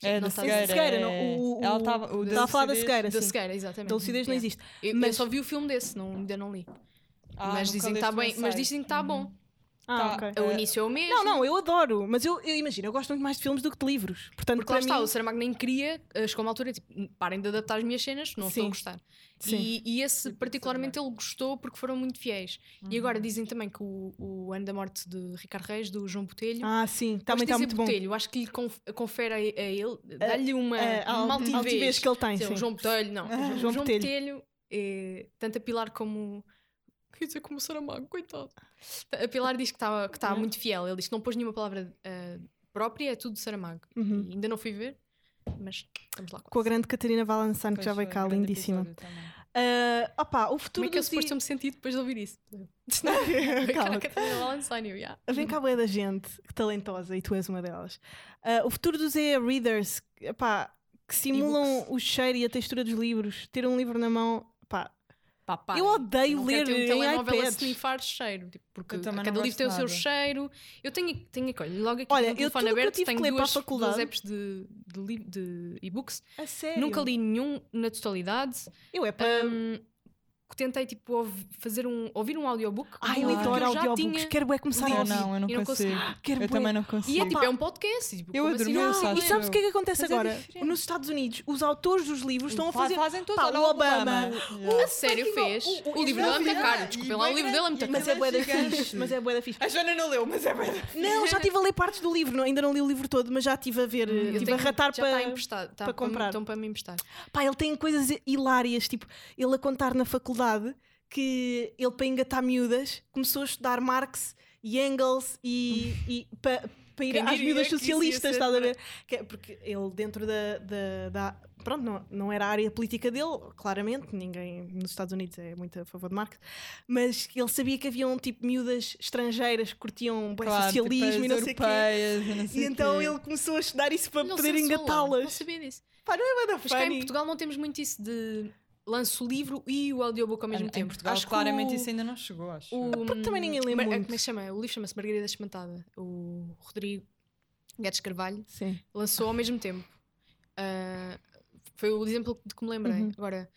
É Não da está- cegueira. cegueira, é- não, o- o- Ela estava. o Estava a falar da cegueira, Da sim. cegueira, exatamente. Da lucidez não existe. Eu, eu Mas- só vi o filme desse, não, ainda não li. Ah, mas nunca dizem que o bem, mas dizem que está bom. Uhum. Ah, Tá. ok. O Eh, início é o mesmo. Não, não, eu adoro, mas eu, eu imagino, eu gosto muito mais de filmes do que de livros. Portanto, Porque lá para está, mim, o Saramago nem queria, eh, chegou uma altura tipo, parem de adaptar as minhas cenas, não estou a gostar. Sim. E, e esse, particularmente, ele gostou porque foram muito fiéis. E Uhum. agora dizem também que o, o ano da morte de Ricardo Reis, do João Botelho, Ah, sim, também está muito bom. Botelho, acho que lhe conf- confere a, a ele, dá-lhe uma, É, a uma altivez. altivez. que ele tem. Sim, sim. o João Botelho, não. o João João Botelho. Botelho, é, tanto a Pilar como. Quer dizer, como o Saramago, coitado. A Pilar diz que está que tá Uhum. muito fiel. Ele diz que não pôs nenhuma palavra ah, própria, é tudo Saramago. Uhum. Ainda não fui ver, mas estamos lá. Com a grande Catarina Valençano, que já veio cá, lindíssima. Ah, opa, o Como futuro é que eu suposto me sentir depois de ouvir isso? Cala-te. Cara, Catarina Valençani, yeah. Vem cá, da gente talentosa e tu és uma delas. Ah, o futuro dos e-readers, que simulam o cheiro e a textura dos livros, ter um livro na mão, pá, Eu odeio quero ler um em telemóvel a iPads. snifar cheiro, tipo, porque Eu cada livro tem o seu cheiro. Eu tenho, tenho olha, logo aqui Olha, no eu telefone tudo que eu aberto tive que tenho ler para a duas, faculdade- duas apps de, de, de e-books. a sério. Nunca li nenhum na totalidade. Eu é para. Hum, tentei tipo fazer um, ouvir um audiobook. Ai, eu um livro que adoro eu já audiobooks. tinha. Quero é começar a Eu ouvir. não, eu não E não consigo. Quero Eu bué. também não E consigo. é tipo, é um podcast. e, Tipo, Eu como assim adormeço, não? acho E sabes o que é que acontece Mas é agora? diferente. Nos Estados Unidos, os autores dos livros estão a Fa- fazer. Fazem todos, Pá, o Obama, Yeah. A sério fez? o- o- O, livro dele é muito caro. Desculpem E lá, o bué livro dele é muito caro. Mas é bué da fixe. Mas é bué da fixe. A Joana não leu, mas é bem. Não, já estive a ler partes do livro. Não, ainda não li o livro todo, mas já estive a ver. Eu Estive a ratar está para. para comprar. Estão para me emprestar. Pá, ele tem coisas hilárias, tipo, ele a contar na faculdade que ele, para engatar miúdas, começou a estudar Marx e Engels e, e para pa ir Quem às miúdas socialistas, estás a para- ver? Que é porque ele, dentro da. da, da- pronto, não, não era a área política dele, claramente, ninguém nos Estados Unidos é muito a favor de Marx, mas ele sabia que haviam tipo miúdas estrangeiras que curtiam Claro, tipo, socialismo e não sei o quê. europeias e não sei E então quê. ele começou a estudar isso para Não poder falou, Não engatá-las. sabia disso. Pá, não é bué da Mas cá em. Portugal não temos muito isso de lanço o livro e o audiobook ao mesmo em, tempo. Em Portugal, acho que claramente o, isso ainda não chegou, acho. o, Porque também ninguém lê Mar- muito. Como é que chama? O livro chama-se Margarida Espantada. O Rodrigo Guedes Carvalho Sim. lançou ao mesmo tempo. Ah, foi o exemplo de que me lembrei. Uhum. Agora,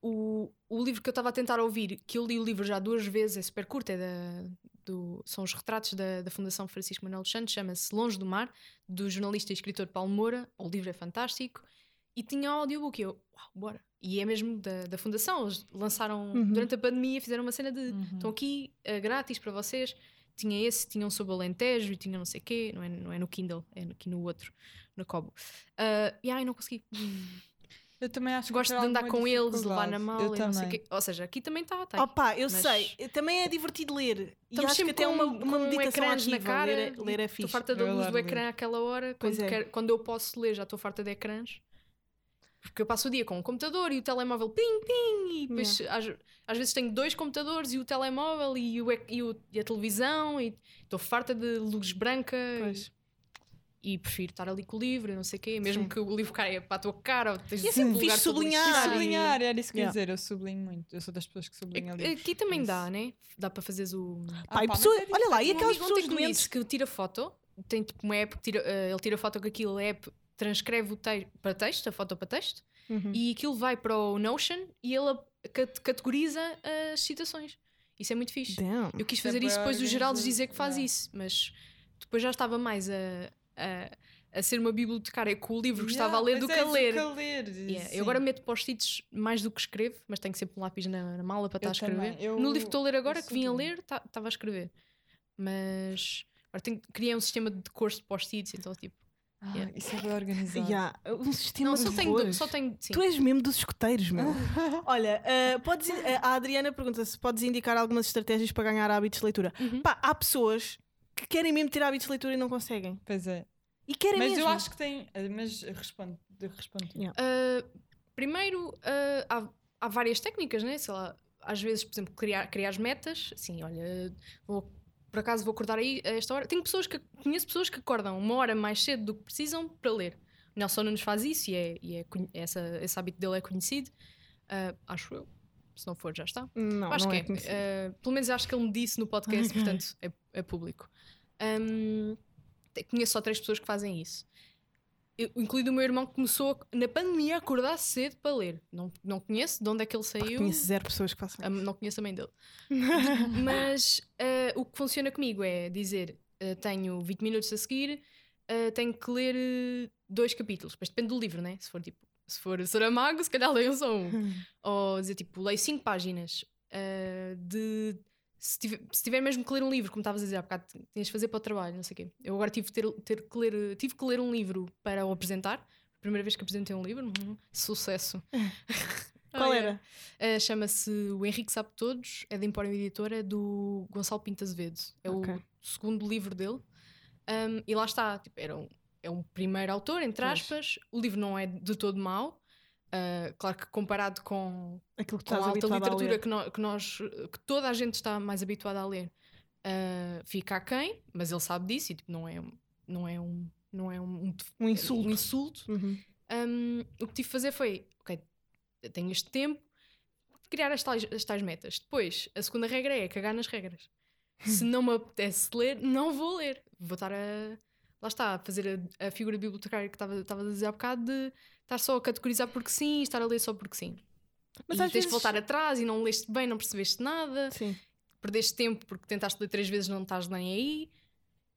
o, o livro que eu estava a tentar ouvir, que eu li o livro já duas vezes, é super curto, é da, do, são os retratos da, da Fundação Francisco Manuel dos Santos, chama-se Longe do Mar, do jornalista e escritor Paulo Moura. O livro é fantástico. E tinha audiobook. E eu, uau, bora. E é mesmo da, da Fundação. Eles lançaram, Uhum. durante a pandemia, fizeram uma cena de Uhum. estão aqui eh, grátis para vocês. Tinha esse, tinham sobre o Alentejo e tinha não sei o quê, não é, não é no Kindle, é aqui no outro, no Kobo. Ah, e ai, não consegui. Eu também acho que Gosto de andar com eles, levar na mala Eu e não sei o quê. Ou seja, aqui também está. Tá Opa, eu Mas- sei. Também é divertido ler. E Estamos acho que até com, uma, uma meditação ecrãs na cara. ler, é- ler é Estou fixe. farta da Eu luz do ler. ecrã àquela hora. Quando, é. quero- quando eu posso ler, já estou farta de ecrãs. Porque eu passo o dia com o computador e o telemóvel ping, ping. E depois, às, às vezes tenho dois computadores e o telemóvel e, o, e, o- e a televisão. E estou farta de luz branca. e- Pois. E, prefiro estar ali com o livro e não sei o quê. Mesmo Sim. que o livro caia para a tua cara. Ou tens E sempre um todo sublinhar. Sublinhar, era isso que ia Yeah. dizer. Eu sublinho muito. Eu sou das pessoas que sublinham livros. Aqui também Isso. dá, né? Dá para fazeres o. Ah, e pá, mas pessoa- é olha lá, e aquelas pessoas ontem que me doentes. disse que tira foto, tem tipo uma app que tira, eh, ele tira foto com aquilo, app transcreve o texto para texto, a foto para texto, Uhum. e aquilo vai para o Notion e ele cat- categoriza as citações. Isso é muito fixe. Damn. Eu quis Isso é fazer isso bué depois do Geraldo dizer que faz yeah. isso, mas depois já estava mais a, a, a ser uma bibliotecária com o livro que Yeah, estava a ler do pois que é, a ler. Ler. Yeah. Eu agora meto post-its mais do que escrevo, mas tenho sempre um lápis na, na mala para estar a escrever. Eu- no livro que estou a ler agora, que vim a ler, estava a escrever. Mas agora tenho, criei um sistema de cores de post-its, então tipo. Ah. Isso é bem organizado. Yeah, um sistema Não, de só tenho, cores. só tenho. Sim. Tu és mesmo dos escuteiros, meu. Olha, ah, podes, ah, a Adriana pergunta se podes indicar algumas estratégias para ganhar hábitos de leitura. Uhum. Pá, há pessoas que querem mesmo ter hábitos de leitura e não conseguem. Pois é. E querem Mas mesmo. eu acho que tem. eh, Mas responde. responde tu. Yeah. Uh, primeiro, uh, há, há várias técnicas, né? Sei lá, às vezes, por exemplo, criar, criar as metas. Assim, olha, vou, por acaso vou acordar aí a esta hora. Tenho pessoas que conheço pessoas que acordam uma hora mais cedo do que precisam para ler. O Nelson Nunes faz isso e, é, e é, essa, esse hábito dele é conhecido. Uh, acho eu. Se não for, já está. Não, acho não que é, é. Uh, pelo menos acho que ele me disse no podcast, portanto é, é público. Um, conheço só três pessoas que fazem isso. Eu, incluindo o meu irmão que começou a- na pandemia a acordar cedo para ler. Não, não conheço de onde é que ele saiu. Conheço zero pessoas que façam Ah, isso. não conheço a mãe dele. Mas ah, o que funciona comigo é dizer: ah, tenho 20 minutos a seguir, ah, tenho que ler dois capítulos. Mas depende do livro, né? Se for tipo, se for Saramago, se calhar leio só um. Ou dizer tipo, leio 5 páginas de. Se tiver, se tiver mesmo que ler um livro, como estavas a dizer há bocado, tinhas de fazer para o trabalho, não sei o quê. Eu agora tive, ter, ter que ler, tive que ler um livro para o apresentar. Primeira vez que apresentei um livro, uhum, sucesso. Qual Ah, era? Uh, Chama-se O Henrique Sabe Todos, é da Empório Editora, é do Gonçalo Pinto Azevedo. É Ok. o segundo livro dele. Um, e lá está, tipo, era um, é um primeiro autor, entre Pois. aspas. O livro não é de todo mau. Uh, claro que comparado com, Aquilo que com a alta a literatura ler. que, no- que nós, que toda a gente está mais habituada a ler, uh, fica aquém, mas ele sabe disso e tipo, não é, um- não é um. Não é um, Um insulto. um insulto. Uhum. Um, o que tive de fazer foi, ok, tenho este tempo criar as tais, as tais metas. Depois, a segunda regra é cagar nas regras. Se não me apetece ler, não vou ler. Vou estar a. Lá está, a fazer a, a figura bibliotecária que estava estava a dizer há bocado de estar só a categorizar porque sim, estar a ler só porque sim. Mas e tens vezes- de voltar atrás e não leste bem, não percebeste nada, Sim. perdeste tempo porque tentaste ler três vezes não estás nem aí.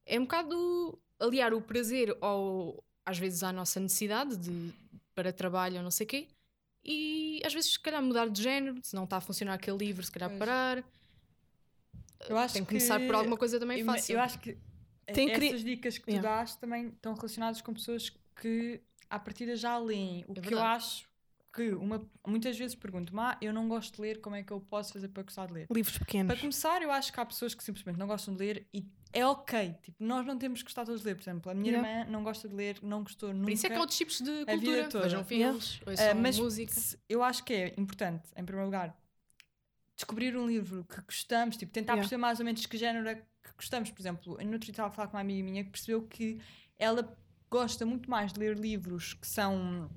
É um bocado aliar o prazer ao, às vezes à nossa necessidade de, para trabalho ou não sei o quê. E às vezes, se calhar, mudar de género, se não está a funcionar aquele livro, se calhar Pois. parar. Eu acho Tem que começar por alguma coisa também eu, fácil. eu acho que Tem essas cri- dicas que tu Yeah. dás também estão relacionadas com pessoas que à partida já leem. O É que eu acho que uma, muitas vezes pergunto-me, ah, eu não gosto de ler, como é que eu posso fazer para gostar de ler? Livros pequenos. Para começar, eu acho que há pessoas que simplesmente não gostam de ler e é ok. Tipo, nós não temos que gostar todos de ler. Por exemplo, a minha Yeah. irmã não gosta de ler, não gostou nunca. Por isso é que há outros tipos de cultura. Vejam Yeah. filmes, Ah, ouçam mas música. eu acho que é importante, em primeiro lugar, descobrir um livro que gostamos, tipo, tentar Yeah. perceber mais ou menos que género é que gostamos. Por exemplo, no outro dia estava a falar com uma amiga minha que percebeu que ela gosta muito mais de ler livros que são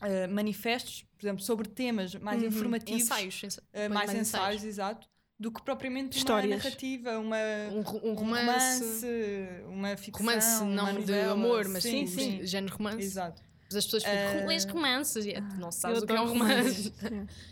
eh, manifestos, por exemplo, sobre temas mais Uhum. informativos, Ensaios. ensa- eh, mais, ensaios, exato, do que propriamente Histórias. uma narrativa, uma, Um, um um romance. uma ficção, Romance uma não de novela. amor, mas sim, sim, sim. género romance. Exato. Mas as pessoas ficam, Eh, lês romances. E é, tu não sabes o que é um romance.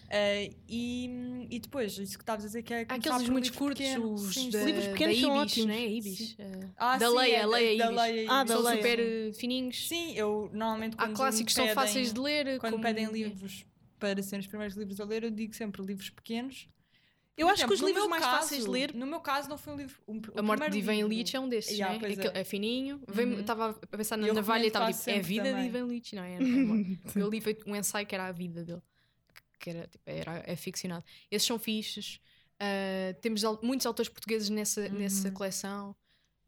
Eh, e, e depois, isso que estavas a dizer que é Há aqueles por muito curtos, pequeno. os Sim, da. Livros pequenos da são Ibis, ótimos. não é? Ibis. Eh, Ah, da sim, Leia, é, Leia da Ibis. Leia Ah, da São Leia. super fininhos. Sim, eu normalmente Há clássicos que são fáceis de ler. Quando como- pedem livros para serem os primeiros livros a ler, eu digo sempre livros pequenos. Eu acho que os exemplo, livros mais caso- fáceis de ler. No meu caso, não foi um livro. um- A Morte de Ivan Illich é um desses, Yeah, não é? é. é fininho. Uhum. Estava a pensar na Eu navalha e estava tipo, é a vida também. de Ivan Illich, não é? Eu li um ensaio que era a vida dele, que era, tipo, era é ficcionado. Esses são fixes. Ah, temos muitos autores portugueses nessa, nessa Uhum. coleção.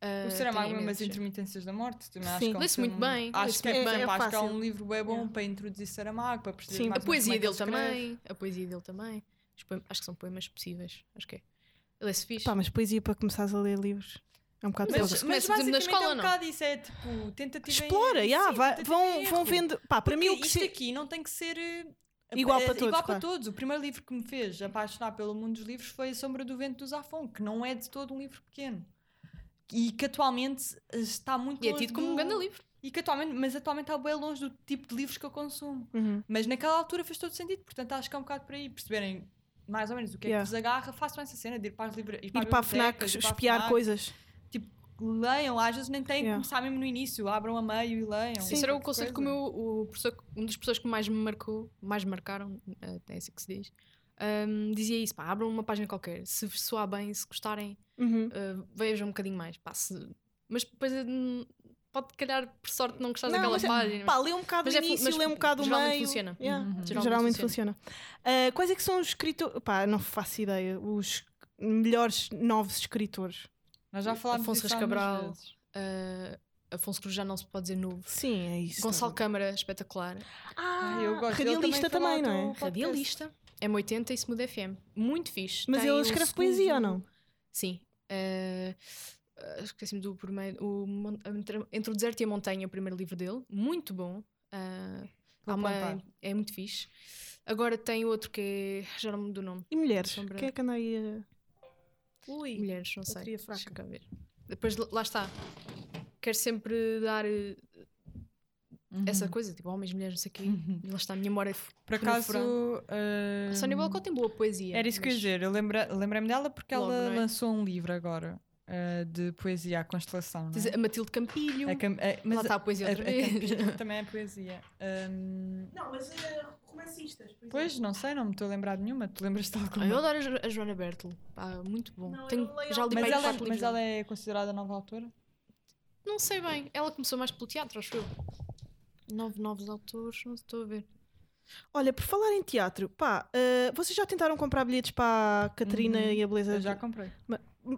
Ah, O Saramago, tem mesmo as imensos. intermitências da morte, também acho Sim. que é um Lê-se muito bem, Acho que, é, bem. exemplo, É acho que é um livro bem bom Yeah. para introduzir Saramago, para perceber Sim. A poesia é dele também. A poesia dele também. Os poem- Acho que são poemas possíveis. Acho que é. Ele é fixe. Pá, mas poesia para começares a ler livros é um bocado Mas-. Mas, mas por exemplo, na basicamente escola, é um não? bocado isso, é tipo tentativa em- Explora, yeah, sim, vai- tentativa vão, em vão vendo. Pá, para mim o que isto se... aqui não tem que ser eh, Igual eh, para todos, igual para todos. O primeiro livro que me fez apaixonar pelo mundo dos livros foi A Sombra do Vento do Zafon, que não é de todo um livro pequeno. E que atualmente eh, está muito E é longe tido como do- um grande livro. E que atualmente, mas atualmente está bem longe do tipo de livros que eu consumo. Uhum. Mas naquela altura fez todo sentido, portanto acho que é um bocado por aí, perceberem mais ou menos o que é Yeah. que vos agarra, façam essa cena de ir para as livra- Ir para a FNAC, bibliotecas, ir para a espiar FNAC, coisas. leiam, às vezes nem têm que Yeah. começar mesmo no início, abram a meio e leiam. Isso era o conceito que o meu, o professor, um dos professores que mais me marcou, mais me marcaram, eh, é assim que se diz, ahm, dizia isso, pá, abram uma página qualquer, se vos soar bem, se gostarem, Uhum. eh, vejam um bocadinho mais, pá, se- mas depois hum, pode calhar por sorte não gostar Não, daquela mas é- página. Pá, lê um bocado Mas o é fu- início, mas lê um bocado o geralmente meio. funciona. Yeah, Uhum. Geralmente, Geralmente funciona. Ah, quais é que são os escritores? Pá, não faço ideia. Os melhores novos escritores. Nós já falámos Afonso disso Cabral. vezes. Eh, Afonso Cruz já não se pode dizer novo. Sim, é isso. Gonçalo Câmara, espetacular. Ah, Ah, eu gosto. Radialista também, ao não é? Radialista. M80 e Smooth FM. Muito fixe. Mas Tem ele escreve poesia ou não? Sim. Eh, Esqueci-me do primeiro. O entre, Entre o Deserto e a Montanha, o primeiro livro dele. Muito bom. Ah, há uma- é muito fixe. Agora tem outro que é. Já não me do nome. E mulheres? Quem é que anda aí a. Ui. Mulheres, não sei. fraca. Deixa ver. Depois lá está. Quero sempre dar eh, essa Uhum. coisa, tipo homens, mulheres, não sei o quê. Uhum. E lá está, a minha memória. Por acaso, A Sónia Balcó tem boa poesia. era isso que eu ia mas- dizer. Eu lembrei-me dela porque Logo, ela é? lançou um livro agora uh, de poesia à constelação. É? A Matilde Campilho. A cam- a- mas lá está a poesia a- outra a vez. Campilho também é poesia. Um, Não, mas romancistas. por pois, não sei, não me estou a lembrar de nenhuma. Tu lembras-te de Ah, alguma? eu adoro a Jo- a Joana Bertel. Pá, muito bom. Não, Tenho, já li mas, ela, quatro mas ela é considerada nova autora? Não sei bem. Ela começou mais pelo teatro, acho eu. Nove novos autores, não estou a ver. Olha, por falar em teatro, pá, ah, vocês já tentaram comprar bilhetes para a Catarina Uhum. e a Beleza? Eu já comprei.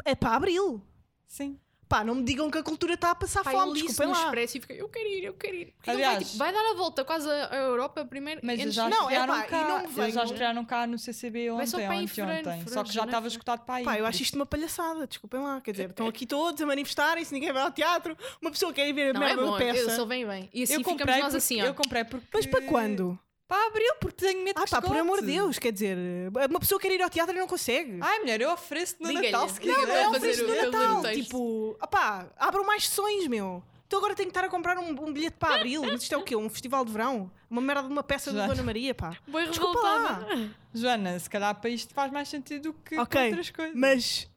É para abril. Sim. Pá, não me digam que a cultura está a passar Pá, eu fome, isso desculpem no lá. Expresso e fiquei, eu quero ir, eu quero ir. Porque Aliás- vai, tipo, vai dar a volta quase à Europa primeiro. Mas antes- já Não, estrearam cá. não eles já estrearam cá no CCB só ontem, ontem, ontem. Só fevereiro, que já estava escutado para aí. Pá, eu acho isto uma palhaçada, desculpem lá. Quer dizer, estão aqui todos a manifestarem-se, ninguém vai ao teatro, uma pessoa quer ir ver a Não, é merda bom, da peça. eu só vem bem. E assim eu ficamos comprei nós porque, assim, ó. Eu comprei porque... Mas para quando? Para abril, porque tenho medo Ah, que pá, por amor de. Deus, quer dizer, uma pessoa quer ir ao teatro e não consegue. Ai, mulher, eu ofereço-te no Liga-lhe. Natal se Não, quiser. não, é a um fazer preço o- do a ler o Natal. Tipo, opá, abram mais sessões, meu. Então agora tenho que estar a comprar um, um bilhete para abril. Mas isto é o quê? Um festival de verão? Uma merda de uma peça Já. da Dona Maria, pá. Bem Desculpa lá. Joana, se calhar para isto faz mais sentido do que Ok, para outras coisas. Mas,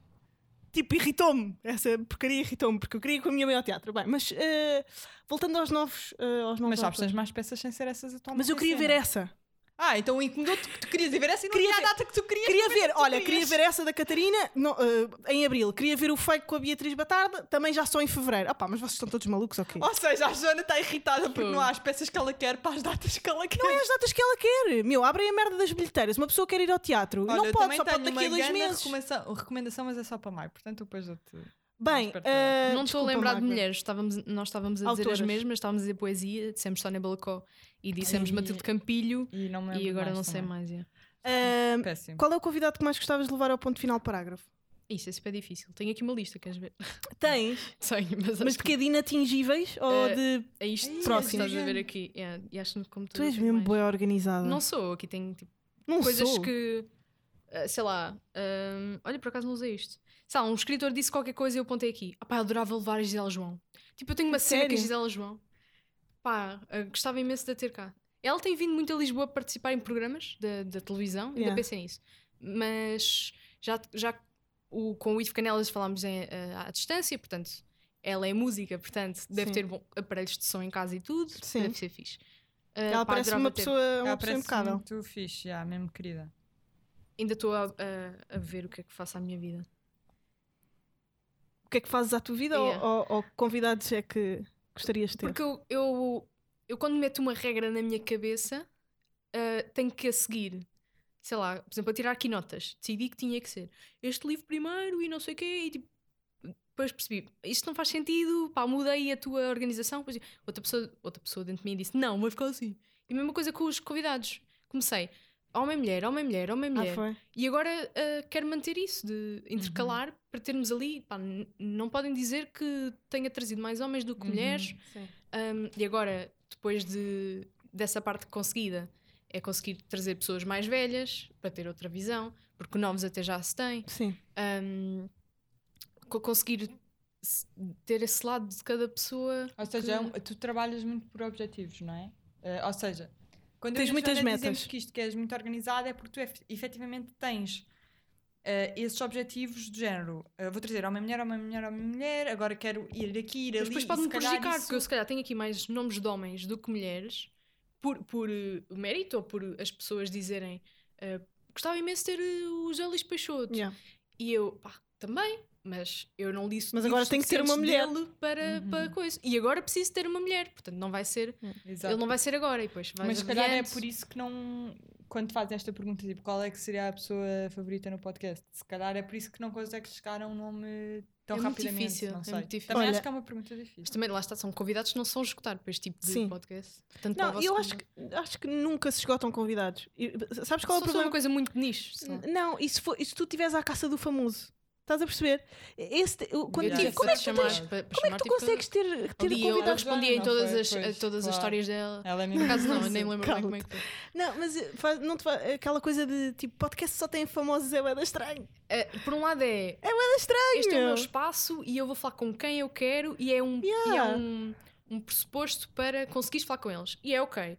tipo, irritou-me. Essa porcaria irritou-me, porque eu queria ir com a minha mãe ao teatro. Bem, mas eh, voltando aos novos. eh, aos novos Mas tens mais peças sem ser essas atualmente. Mas eu queria ver essa. Ah, então incomodou-te que tu querias ver essa e não Queria tinha a data que tu querias. Queria ver tu olha, queria ver essa da Catarina no- eh, em abril. Queria ver o fake com a Beatriz Batarda, também já só em fevereiro. Ah pá, mas vocês estão todos malucos, ok? Ou seja, a Joana está irritada porque não há as peças que ela quer para as datas que ela quer. Não é as datas que ela quer. Meu, abrem a merda das bilheteiras. Uma pessoa quer ir ao teatro. Olha, não pode, só pode daqui a dois meses. recomendação, recomendação, mas é só para maio. Portanto, depois eu te... Bem, eh, Não estou a lembrar de mulheres, estávamos, nós estávamos a dizer as mesmas, estávamos a dizer poesia, dissemos Sónia Balacó e dissemos Ai. Matilde Campilho E, e agora mais não sei também. mais. é. Eh, Péssimo. qual é o convidado que mais gostavas de levar ao ponto final do parágrafo? Isso é super difícil. Tenho aqui uma lista, queres ver? Tens? Sei, mas, Mas de que é de inatingíveis ou Eh, de. é isto próximo. estás a ver aqui. Yeah, e acho no Tu és mesmo mais. boa organizada. Não sou, aqui tenho tipo, Não coisas sou. que. ah, sei lá. olha, por acaso não usei isto. Sei lá, um escritor disse qualquer coisa e eu apontei aqui. Ah, pá, eu adorava levar a Gisela João. Tipo, eu tenho uma cena com a? Gisela João. Pá, ah, gostava imenso de a ter cá. Ela tem vindo muito a Lisboa participar em programas da, da televisão, ainda Yeah. pensei nisso. Mas já, já o, com o Ivo Canelas falámos em, ah, à distância, portanto, ela é música, portanto, deve Sim. ter bom, aparelhos de som em casa e tudo. Sim. Deve ser fixe. Ah, Ela pá, parece uma ter. pessoa, uma Ela pessoa parece impecável. muito fixe, já, mesmo querida. Ainda estou a, a- a ver o que é que faço à minha vida. O que é que fazes à tua vida ou- Yeah. ou, ou que convidados é que gostarias de ter? Porque eu, eu, eu quando meto uma regra na minha cabeça, ah, tenho que a seguir. Sei lá, por exemplo, a tirar aqui notas. Decidi que tinha que ser este livro primeiro e não sei o quê. E tipo, depois percebi, isto não faz sentido, pá, mudei a tua organização. Depois, outra, pessoa, outra pessoa dentro de mim disse, não, vai ficar assim. E a mesma coisa com os convidados. Comecei, homem, mulher, homem, mulher, homem, Ah, mulher. foi. E agora ah, quero manter isso, de intercalar, para termos ali. pá, não podem dizer que tenha trazido mais homens do que Uhum. mulheres. Sim. Um, e agora, depois de, dessa parte conseguida, é conseguir trazer pessoas mais velhas para ter outra visão, porque novos até já se tem. Sim. Um, co- conseguir ter esse lado de cada pessoa. Ou seja, é um- tu trabalhas muito por objetivos, não é? Eh, ou seja, quando Tens muitas metas. que isto que és muito organizada é porque tu ef- efetivamente tens eh, esses objetivos de género. eh, vou trazer homem, mulher, homem, mulher, homem, mulher, agora quero ir aqui, ir Mas ali. depois e pode-me prejudicar, isso- porque eu se calhar tenho aqui mais nomes de homens do que mulheres, por, por eh, mérito ou por as pessoas dizerem gostava imenso de ter o José Luís Peixoto. Yeah. E eu, pá, também, mas eu não li Mas agora tem que ter uma mulher. para, Uhum. para coisa. E agora preciso ter uma mulher, portanto não vai ser, Exato. ele não vai ser agora e depois vai Mas se calhar é por isso que não. Quando fazem esta pergunta, tipo, qual é que seria a pessoa favorita no podcast? Se calhar é por isso que não consegues chegar a um nome tão É muito rapidamente. difícil, não é sei. muito difícil. Também Olha- acho que é uma pergunta difícil. Mas também lá está, são convidados que não são escutar para este tipo de Sim. podcast. Tanto Não, eu acho que, acho que nunca se esgotam convidados. E, sabes qual é o Só problema? uma coisa muito nicho. Não, e se, for, e se tu estiveres à caça do famoso? Estás a perceber? Esse, o- Eu Yeah, como é que tu tens- para, para como é chamar, que tu tipo, consegues ter, ter Ali eu convidados? respondia em Não todas, foi, as, pois, todas as claro. histórias dela. Ela é Por mesmo. acaso não, nem lembro bem como é que foi. Não, mas eh, faz- não te fa- aquela coisa de tipo, podcast só tem famosos, é da estranho. Eh, por um lado é É da estranho. este é o meu espaço e eu vou falar com quem eu quero e é um, e é Yeah. um, um pressuposto para conseguires falar com eles. E é ok.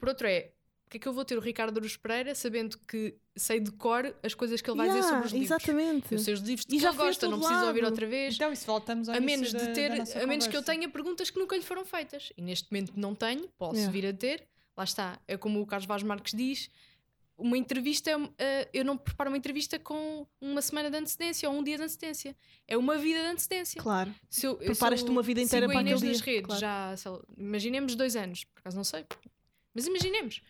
Por outro é, porque é que eu vou ter o Ricardo Aruz Pereira sabendo que sei de cor as coisas que ele vai dizer Yeah, sobre os livros? Exatamente. Eu sei os livros E de que já ele gosta, não todo preciso ouvir outra vez. Então, se voltamos ao a menos da- de ter, da nossa a menos que eu tenha perguntas que nunca lhe foram feitas. E neste momento não tenho, posso Yeah. vir a ter. Lá está, é como o Carlos Vaz Marques diz, uma entrevista, eh, eu não preparo uma entrevista com uma semana de antecedência ou um dia de antecedência. É uma vida de antecedência. Claro. Se eu, Preparas-te uma vida inteira para aquele dia, redes, claro. já, lá, imaginemos dois anos, por acaso não sei, mas imaginemos.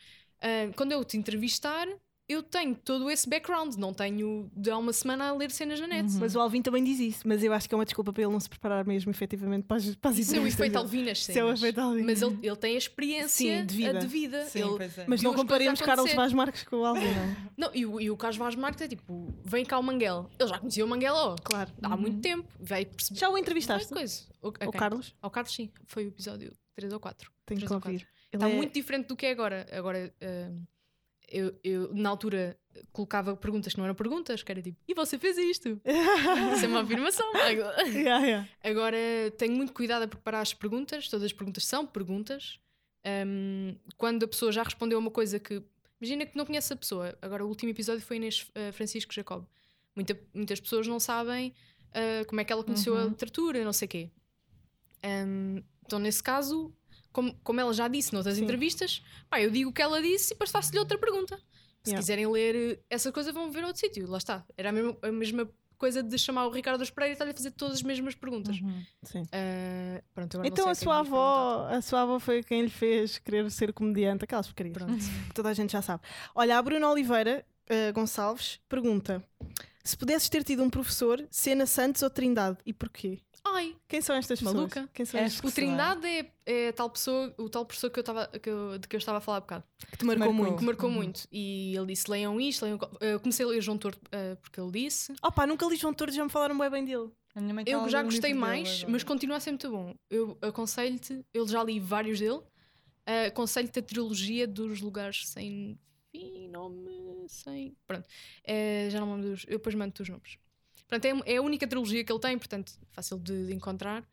Ah, quando eu te entrevistar, eu tenho todo esse background, não tenho de há uma semana a ler cenas na net. Uhum. Mas o Alvin também diz isso, mas eu acho que é uma desculpa para ele não se preparar mesmo efetivamente para as, para as Isso é o efeito dele. Alvinas, Isso é o cenas. efeito Alvin. Mas ele, ele tem a experiência Sim, de vida. a de vida. Sim, Ele- é. Mas não comparemos Carlos. Vaz Marques com o Alvin, não. Não, e, o, e o Carlos Vaz Marques é tipo, vem cá o Manguel. Ele já conhecia o Manguel ó, Claro. há muito tempo. Vai perceber. Já o entrevistaste? coisa. O, a O? Carlos? Ao Carlos, sim. Foi o episódio 3 ou 4. Tenho que ouvir. Ele Está é- muito diferente do que é agora. Agora, ah, eu, eu, na altura, colocava perguntas que não eram perguntas, que era tipo, e você fez isto? Isso é uma afirmação. Magda. Yeah, yeah. Agora, tenho muito cuidado a preparar as perguntas. Todas as perguntas são perguntas. Ahm, quando a pessoa já respondeu a uma coisa que. Imagina que não conhece a pessoa. Agora, o último episódio foi Inês ah, Francisco Jacob. Muita- muitas pessoas não sabem ah, como é que ela conheceu a Uhum. literatura, não sei o quê. Ahm, então, nesse caso, como, como ela já disse noutras Sim. entrevistas, pá, eu digo o que ela disse e depois faço-lhe outra pergunta. Se Yeah. quiserem ler eh, essa coisa, vão ver outro sítio. Lá está. Era a mesma, a mesma coisa de chamar o Ricardo Pereira e estar-lhe a fazer todas as mesmas perguntas. Uhum. Ah, pronto, Então a sua avó, a sua avó foi quem lhe fez querer ser comediante, aquelas porcarias. que toda a gente já sabe. Olha, a Bruna Oliveira eh, Gonçalves pergunta: se pudesses ter tido um professor, Cena Santos ou Trindade, e porquê? Ai, Quem são estas pessoas? Maluca. Quem são É, estas o pessoas? Trindade é, é a tal pessoa, o tal professor que eu estava, que eu- de que eu estava a falar há bocado. Que te marcou, marcou. muito. Que marcou Uhum. muito. E ele disse: leiam isto, leiam. Eu comecei a ler João Torto eh, porque ele disse. Opa, nunca li João Torres, já me falaram bem bem dele. Eu já gostei dele mais, agora. mas continua a ser muito bom. Eu aconselho-te, eu já li vários dele, eh, aconselho-te a trilogia dos lugares sem fim, nome, sem. Pronto, Eh, já não me lembro dos. Eu depois mando-te os nomes. Portanto, é, é a única trilogia que ele tem, portanto, fácil de, de encontrar.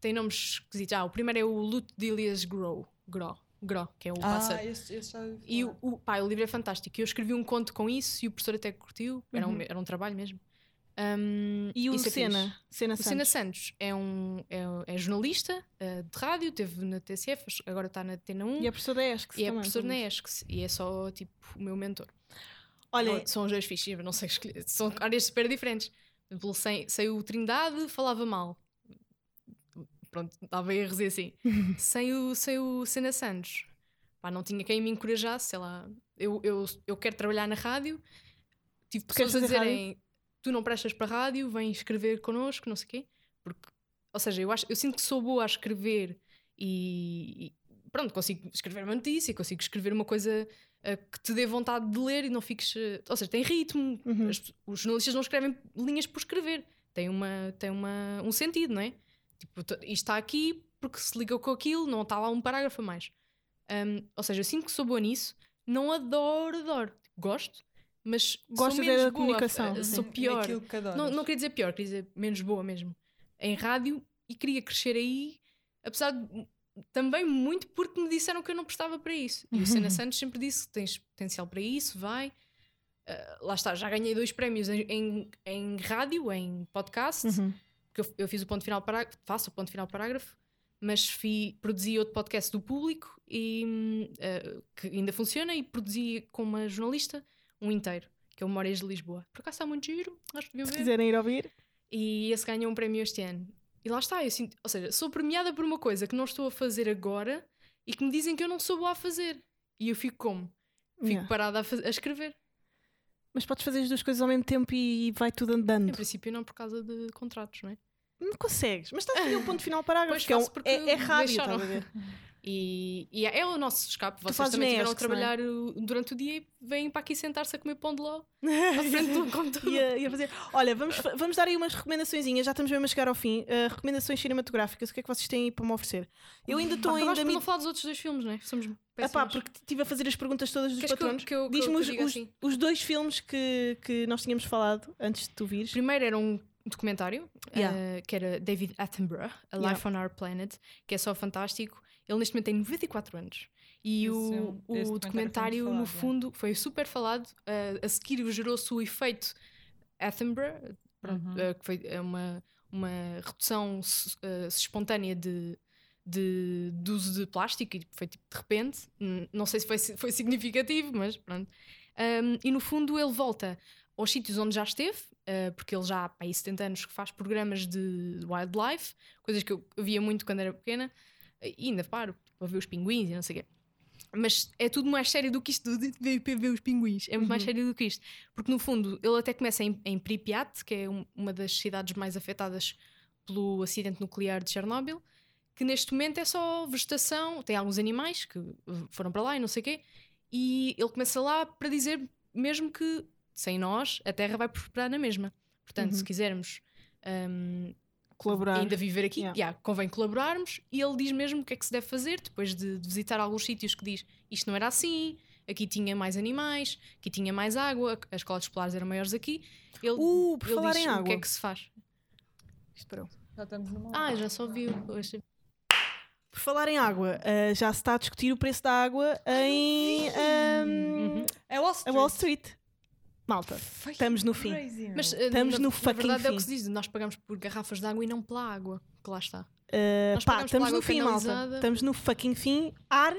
Tem nomes esquisitos. Ah, o primeiro é o Luto de Elias Grow, Gro, Gro, que é o pássaro. Ah, esse, esse já ouvi E o, o, pá, o livro é fantástico. Eu escrevi um conto com isso e o professor até curtiu. Era, um, Uhum. era um trabalho mesmo. Um, E o é fixe. Senna? Senna O Sena Santos. Santos é, um, é, é jornalista eh, de rádio, teve na TCF, agora está na Tena 1 E é professor da ESC. e é professor na ESCS e é só tipo o meu mentor. Olha, São os dois eu não sei escolher, são áreas super diferentes. Exemplo, o Trindade falava mal. Pronto, estava a dizer assim. sem, o, sem o Sena Santos, pá, não tinha quem me encorajasse, sei lá. Eu, eu, eu quero trabalhar na rádio, tive Tu pessoas a dizerem tu não prestas para rádio, vem escrever connosco, não sei o quê. Porque, ou seja, eu, acho, eu sinto que sou boa a escrever e, e pronto, consigo escrever uma notícia, consigo escrever uma coisa que te dê vontade de ler e não fiques. eh, ou seja, tem ritmo. Uhum. As- os jornalistas não escrevem linhas por escrever. Tem, uma, tem uma, um sentido, não é? Tipo, isto está aqui porque se liga com aquilo, não está lá um parágrafo a mais. Um, ou seja, eu sinto que sou boa nisso, não adoro, adoro. Gosto, mas Gosto sou de menos da boa, comunicação, eh. Sou pior. Que. Não, não queria dizer pior, queria dizer menos boa mesmo. Em rádio e queria crescer aí, apesar de também muito porque me disseram que eu não prestava para isso. E o Sena Santos sempre disse que tens potencial para isso, vai. Ah, lá está, já ganhei dois prémios em, em, em rádio, em podcast, Uhum. que eu, eu fiz o ponto final parágrafo, faço o ponto final parágrafo, mas fi, produzi outro podcast do público e ah, que ainda funciona e produzi com uma jornalista um inteiro, que é o Memórias de Lisboa. Por acaso está muito giro, acho que deviam Se ver. quiserem ir ouvir. E esse ganhou um prémio este ano. E lá está, eu sinto, ou seja, sou premiada por uma coisa que não estou a fazer agora e que me dizem que eu não sou boa a fazer. E eu fico como? Fico Yeah. parada a, a escrever. Mas podes fazer as duas coisas ao mesmo tempo e vai tudo Em andando. princípio, não por causa de contratos, não é? Não consegues. Mas estás a fazer um ponto final parágrafo. Pois que é, um- porque é, é rádio, deixaram. estás a ver? E, e é, é o nosso escape. Vocês também na estiveram a é? trabalhar uh, durante o dia e vêm para aqui sentar-se a comer pão de ló à frente do computador. Ia, ia fazer. Olha, vamos, vamos dar aí umas recomendações, já estamos mesmo a chegar ao fim. Uh, recomendações cinematográficas, o que é que vocês têm aí para me oferecer? Eu ainda estou ainda. por me- não falar dos outros dois filmes, não é? Somos Epá, porque estive a fazer as perguntas todas dos Queres patronos. eu- Diz-me os, assim? os dois filmes que, que nós tínhamos falado antes de tu vires. Primeiro era um documentário Yeah. eh, que era David Attenborough, A Yeah. Life on Our Planet, que é só fantástico. Ele neste momento tem 94 anos. E Esse o, é um- o documentário foi no falado, fundo, foi super falado. eh, a seguir gerou-se o efeito Attenborough, Uhum. eh, que foi eh, uma, uma redução eh, espontânea de, de, de uso de plástico e foi tipo de repente. Não sei se foi, foi significativo, mas pronto. Um, e no fundo ele volta aos sítios onde já esteve, uh, porque ele já há aí 70 anos que faz programas de wildlife, coisas que eu via muito quando era pequena, e ainda paro para ver os pinguins e não sei o quê. Mas é tudo mais sério do que isto de ver, ver- os pinguins. É muito mais Uhum. sério do que isto. Porque no fundo ele até começa em, em Pripyat, que é um- uma das cidades mais afetadas pelo acidente nuclear de Chernobyl, que neste momento é só vegetação, tem alguns animais que foram para lá e não sei o quê, e ele começa lá para dizer mesmo que sem nós a Terra vai prosperar na mesma. Portanto, Uhum. se quisermos um, Colaborar. ainda viver aqui, Yeah. yeah, convém colaborarmos e ele diz mesmo o que é que se deve fazer depois de, de visitar alguns sítios que diz isto não era assim, aqui tinha mais animais, aqui tinha mais água, as escolas escolares eram maiores aqui. Ele, Uh, por ele falar diz em o água. que é que se faz. Isto parou. Já estamos numa Ah, já só viu. hoje. Por falar em água, uh, já se está a discutir o preço da água em um, Uhum. É Wall a Street. Wall Street. Malta, Foi estamos no fim. crazy. Mas eh, Estamos na, no na fucking verdade é o fim. que se diz, nós pagamos por garrafas de água e não pela água, que lá está. Uh, Nós pá, estamos no fim, malta. Estamos no fucking fim. Ar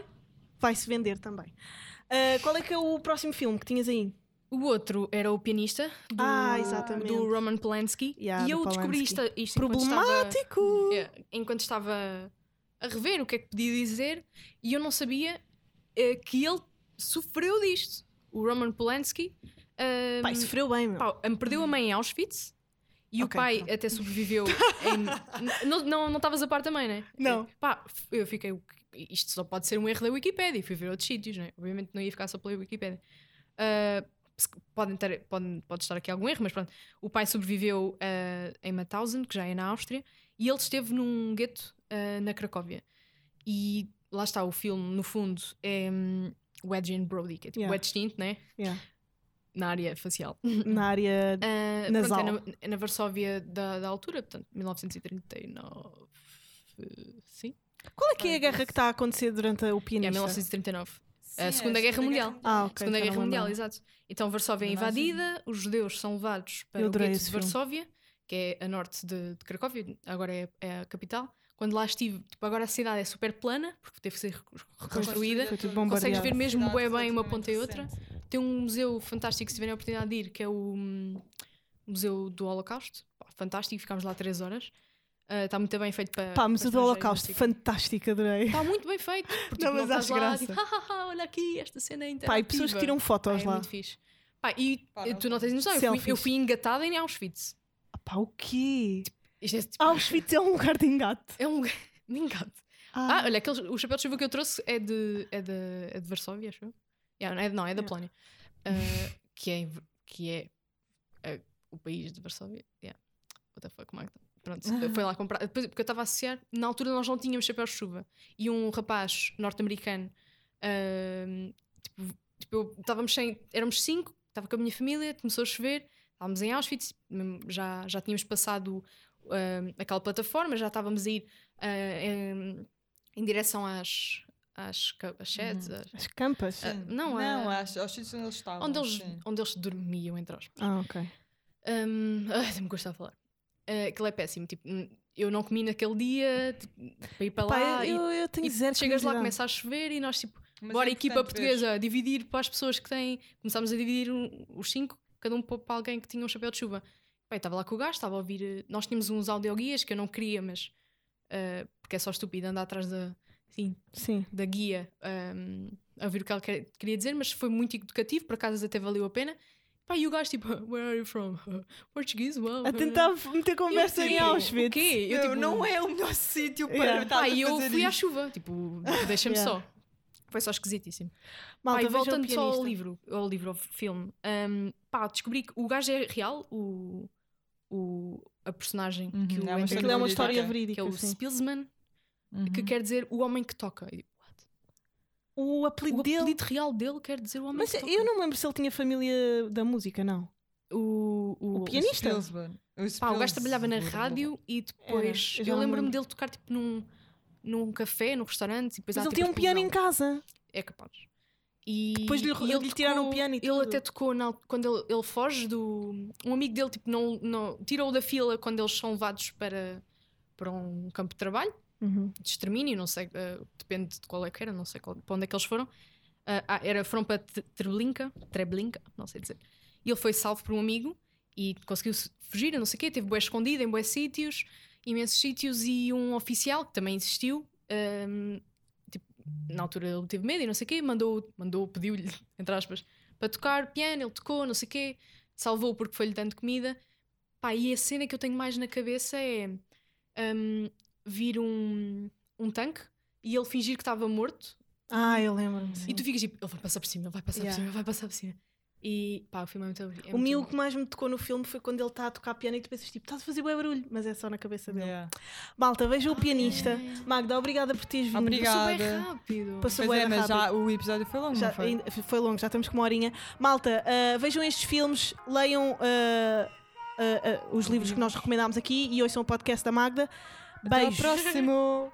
vai-se vender também. Uh, qual é que é o próximo filme que tinhas aí? O outro era o pianista do, Ah, exatamente. do Roman Polanski. Yeah, e eu descobri isto, Polanski. isto enquanto estava, Problemático! é, enquanto estava a rever o que é que podia dizer e eu não sabia que ele sofreu disto. O Roman Polanski eh, Pai, sofreu bem, meu. pá, perdeu a mãe em Auschwitz E Ok, o pai pronto. até sobreviveu. em... Não não não estavas a par também, né? Não. Pá, eu fiquei. "O que- Isto só pode ser um erro da Wikipédia. E fui ver outros sítios, né? Obviamente não ia ficar só pela Wikipédia. Ah, se- podem ter, pode, pode estar aqui algum erro, mas pronto. O pai sobreviveu ah, em Mauthausen, que já é na Áustria, e ele esteve num gueto ah, na Cracóvia. E lá está, o filme, no fundo, é hum, Wedge and Brody, que é tipo Yeah. Wedge Tint, né? Yeah. Na área facial. Na área. Ah, Nasal. pronto, é, na, é na Varsóvia da, da altura, portanto, 1939. Sim? Qual é que é a guerra que está a acontecer durante o É pianista? 1939. Sim, a é Segunda Guerra Mundial. Ah, ok. Segunda Guerra Mundial, exato. Então Varsóvia é invadida, os judeus são levados para Eu o gueto de filme. Varsóvia, que é a norte de, de Cracóvia, agora é, é a capital. Quando lá estive, tipo, agora a cidade é super plana, porque teve que ser reco- reconstruída. Foi tudo Consegues ver mesmo Cidade bem uma ponta e outra. recente. Tem um museu fantástico, se tiverem a oportunidade de ir, que é o hum, Museu do Holocausto. Pá, Fantástico, ficámos lá três horas. Ah, Está muito bem feito para. Pá, o do Holocausto, não quê. fantástico, adorei. Está muito bem feito. Porque Não, tipo, mas estás acho lá, graça. tipo, "Hahaha, olha aqui, esta cena é interativa. Pá, e pessoas que tiram Pá, fotos é lá. muito fixe. Pá, e Pá, eh, não tu não tens noção, eu fui, eu fui engatada em Auschwitz. Ah, Pá, o quê? Isto é, tipo, Auschwitz é um lugar de engate. é um me engano. Ah, Ah, olha, aquele, o chapéu de chuva que eu trouxe é de, é de, é de Varsóvia, acho eu. Yeah, não, é, não, é da. Polónia. Ah, que é, que é ah, o país de Varsóvia. Yeah. What the fuck, Magda? Pronto, foi lá comprar. Depois, porque eu estava a associar, na altura nós não tínhamos chapéu de chuva. E um rapaz norte-americano, ah, tipo, tipo, estávamos sem. Éramos cinco, estava com a minha família, começou a chover, estávamos em Auschwitz, já, já tínhamos passado aquela plataforma, já estávamos a ir em, em direção às, às, ca- às sheds, às- as campas. Ah, Sim. não, não ah, acho, aos sítios onde eles estavam. onde, eles, sim. onde eles dormiam, entre aspas. Ah, ok. Um, ai, me custa a falar. Uh, aquilo é péssimo. Tipo, hum, eu não comi naquele dia tipo, para ir para Pá, lá. eu, e, eu tenho e zero chegas lá, começa a chover e nós, tipo, Mas bora, é equipa portuguesa, dividir para as pessoas que têm. Começámos a dividir um- os cinco, cada um para alguém que tinha um chapéu de chuva. Eu estava lá com o gajo, estava a ouvir. eh, Nós tínhamos uns audioguias que eu não queria, mas. uh, porque é só estúpido andar atrás da, assim, Sim. da guia um, a ouvir o que ela quer- queria dizer, mas foi muito educativo, por acaso até valeu a pena. Pá, e o gajo tipo, where are you from? Português? Wow. A tentar meter conversa Eu, em tipo, Auschwitz. O quê? Eu, tipo, não é o melhor sítio para Yeah. estar Pá, e eu fui à chuva, tipo, deixa-me Yeah. só. Foi só esquisitíssimo. Malta, pá, e o voltando só ao livro, ao livro, ao filme, um, pá, descobri que o gajo é real, o, o, a personagem que Uhum, o é uma Anthony Aquilo é uma verídica. história que é verídica, o sim. Spilsman, Uhum. que quer dizer o homem que toca. E, what? O apelido O dele... apelido real dele quer dizer o homem Mas que toca. eu não me lembro se ele tinha família da música, não. O, o, O pianista? O Pá, o gajo trabalhava na rádio e depois. Era, eu lembro-me lembro. dele tocar tipo num, num café, num restaurante. E depois Mas ele tipo, tinha um piano em casa. É capaz. E, Depois lhe- e lhe tiraram o piano e Ele tudo. até tocou na, quando ele, ele foge do. Um amigo dele tipo, não, não, tirou da fila quando eles são levados para, para um campo de trabalho, de extermínio, não sei, eh, depende de qual é que era, não sei qual- para onde é que eles foram. Ah, ah, era, foram para Tre- Treblinka, Treblinka, não sei dizer. E ele foi salvo por um amigo e conseguiu se- fugir, não sei o quê, teve bué escondido em bué sítios, imensos sítios, e um oficial que também existiu, ahm, tipo, na altura ele teve medo e não sei o quê, mandou, mandou pediu-lhe, entre aspas, para tocar piano, ele tocou, não sei o quê, salvou porque foi-lhe dando comida. Pá, e a cena que eu tenho mais na cabeça é ahm, vir um, um tanque e ele fingir que estava morto Ah, eu lembro-me. e tu ficas tipo, ele vai passar por cima, ele vai passar Yeah. por cima, ele vai passar por cima. E pá, o filme é muito, é o meu bom. que mais me tocou no filme foi quando ele está a tocar piano e tu pensas tipo, estás a fazer bué barulho, mas é só na cabeça dele. Yeah. Malta, veja o pianista. Magda, obrigada por teres vindo. Obrigada. Passou bem rápido. Passou Pois bué é, mas rápido. já o episódio foi longo, Já, não foi? ainda- foi longo, já estamos com uma horinha. Malta, ah, vejam estes filmes, leiam ah, ah, ah, os livros que nós recomendámos aqui e ouçam o podcast da Magda. Até ao próximo!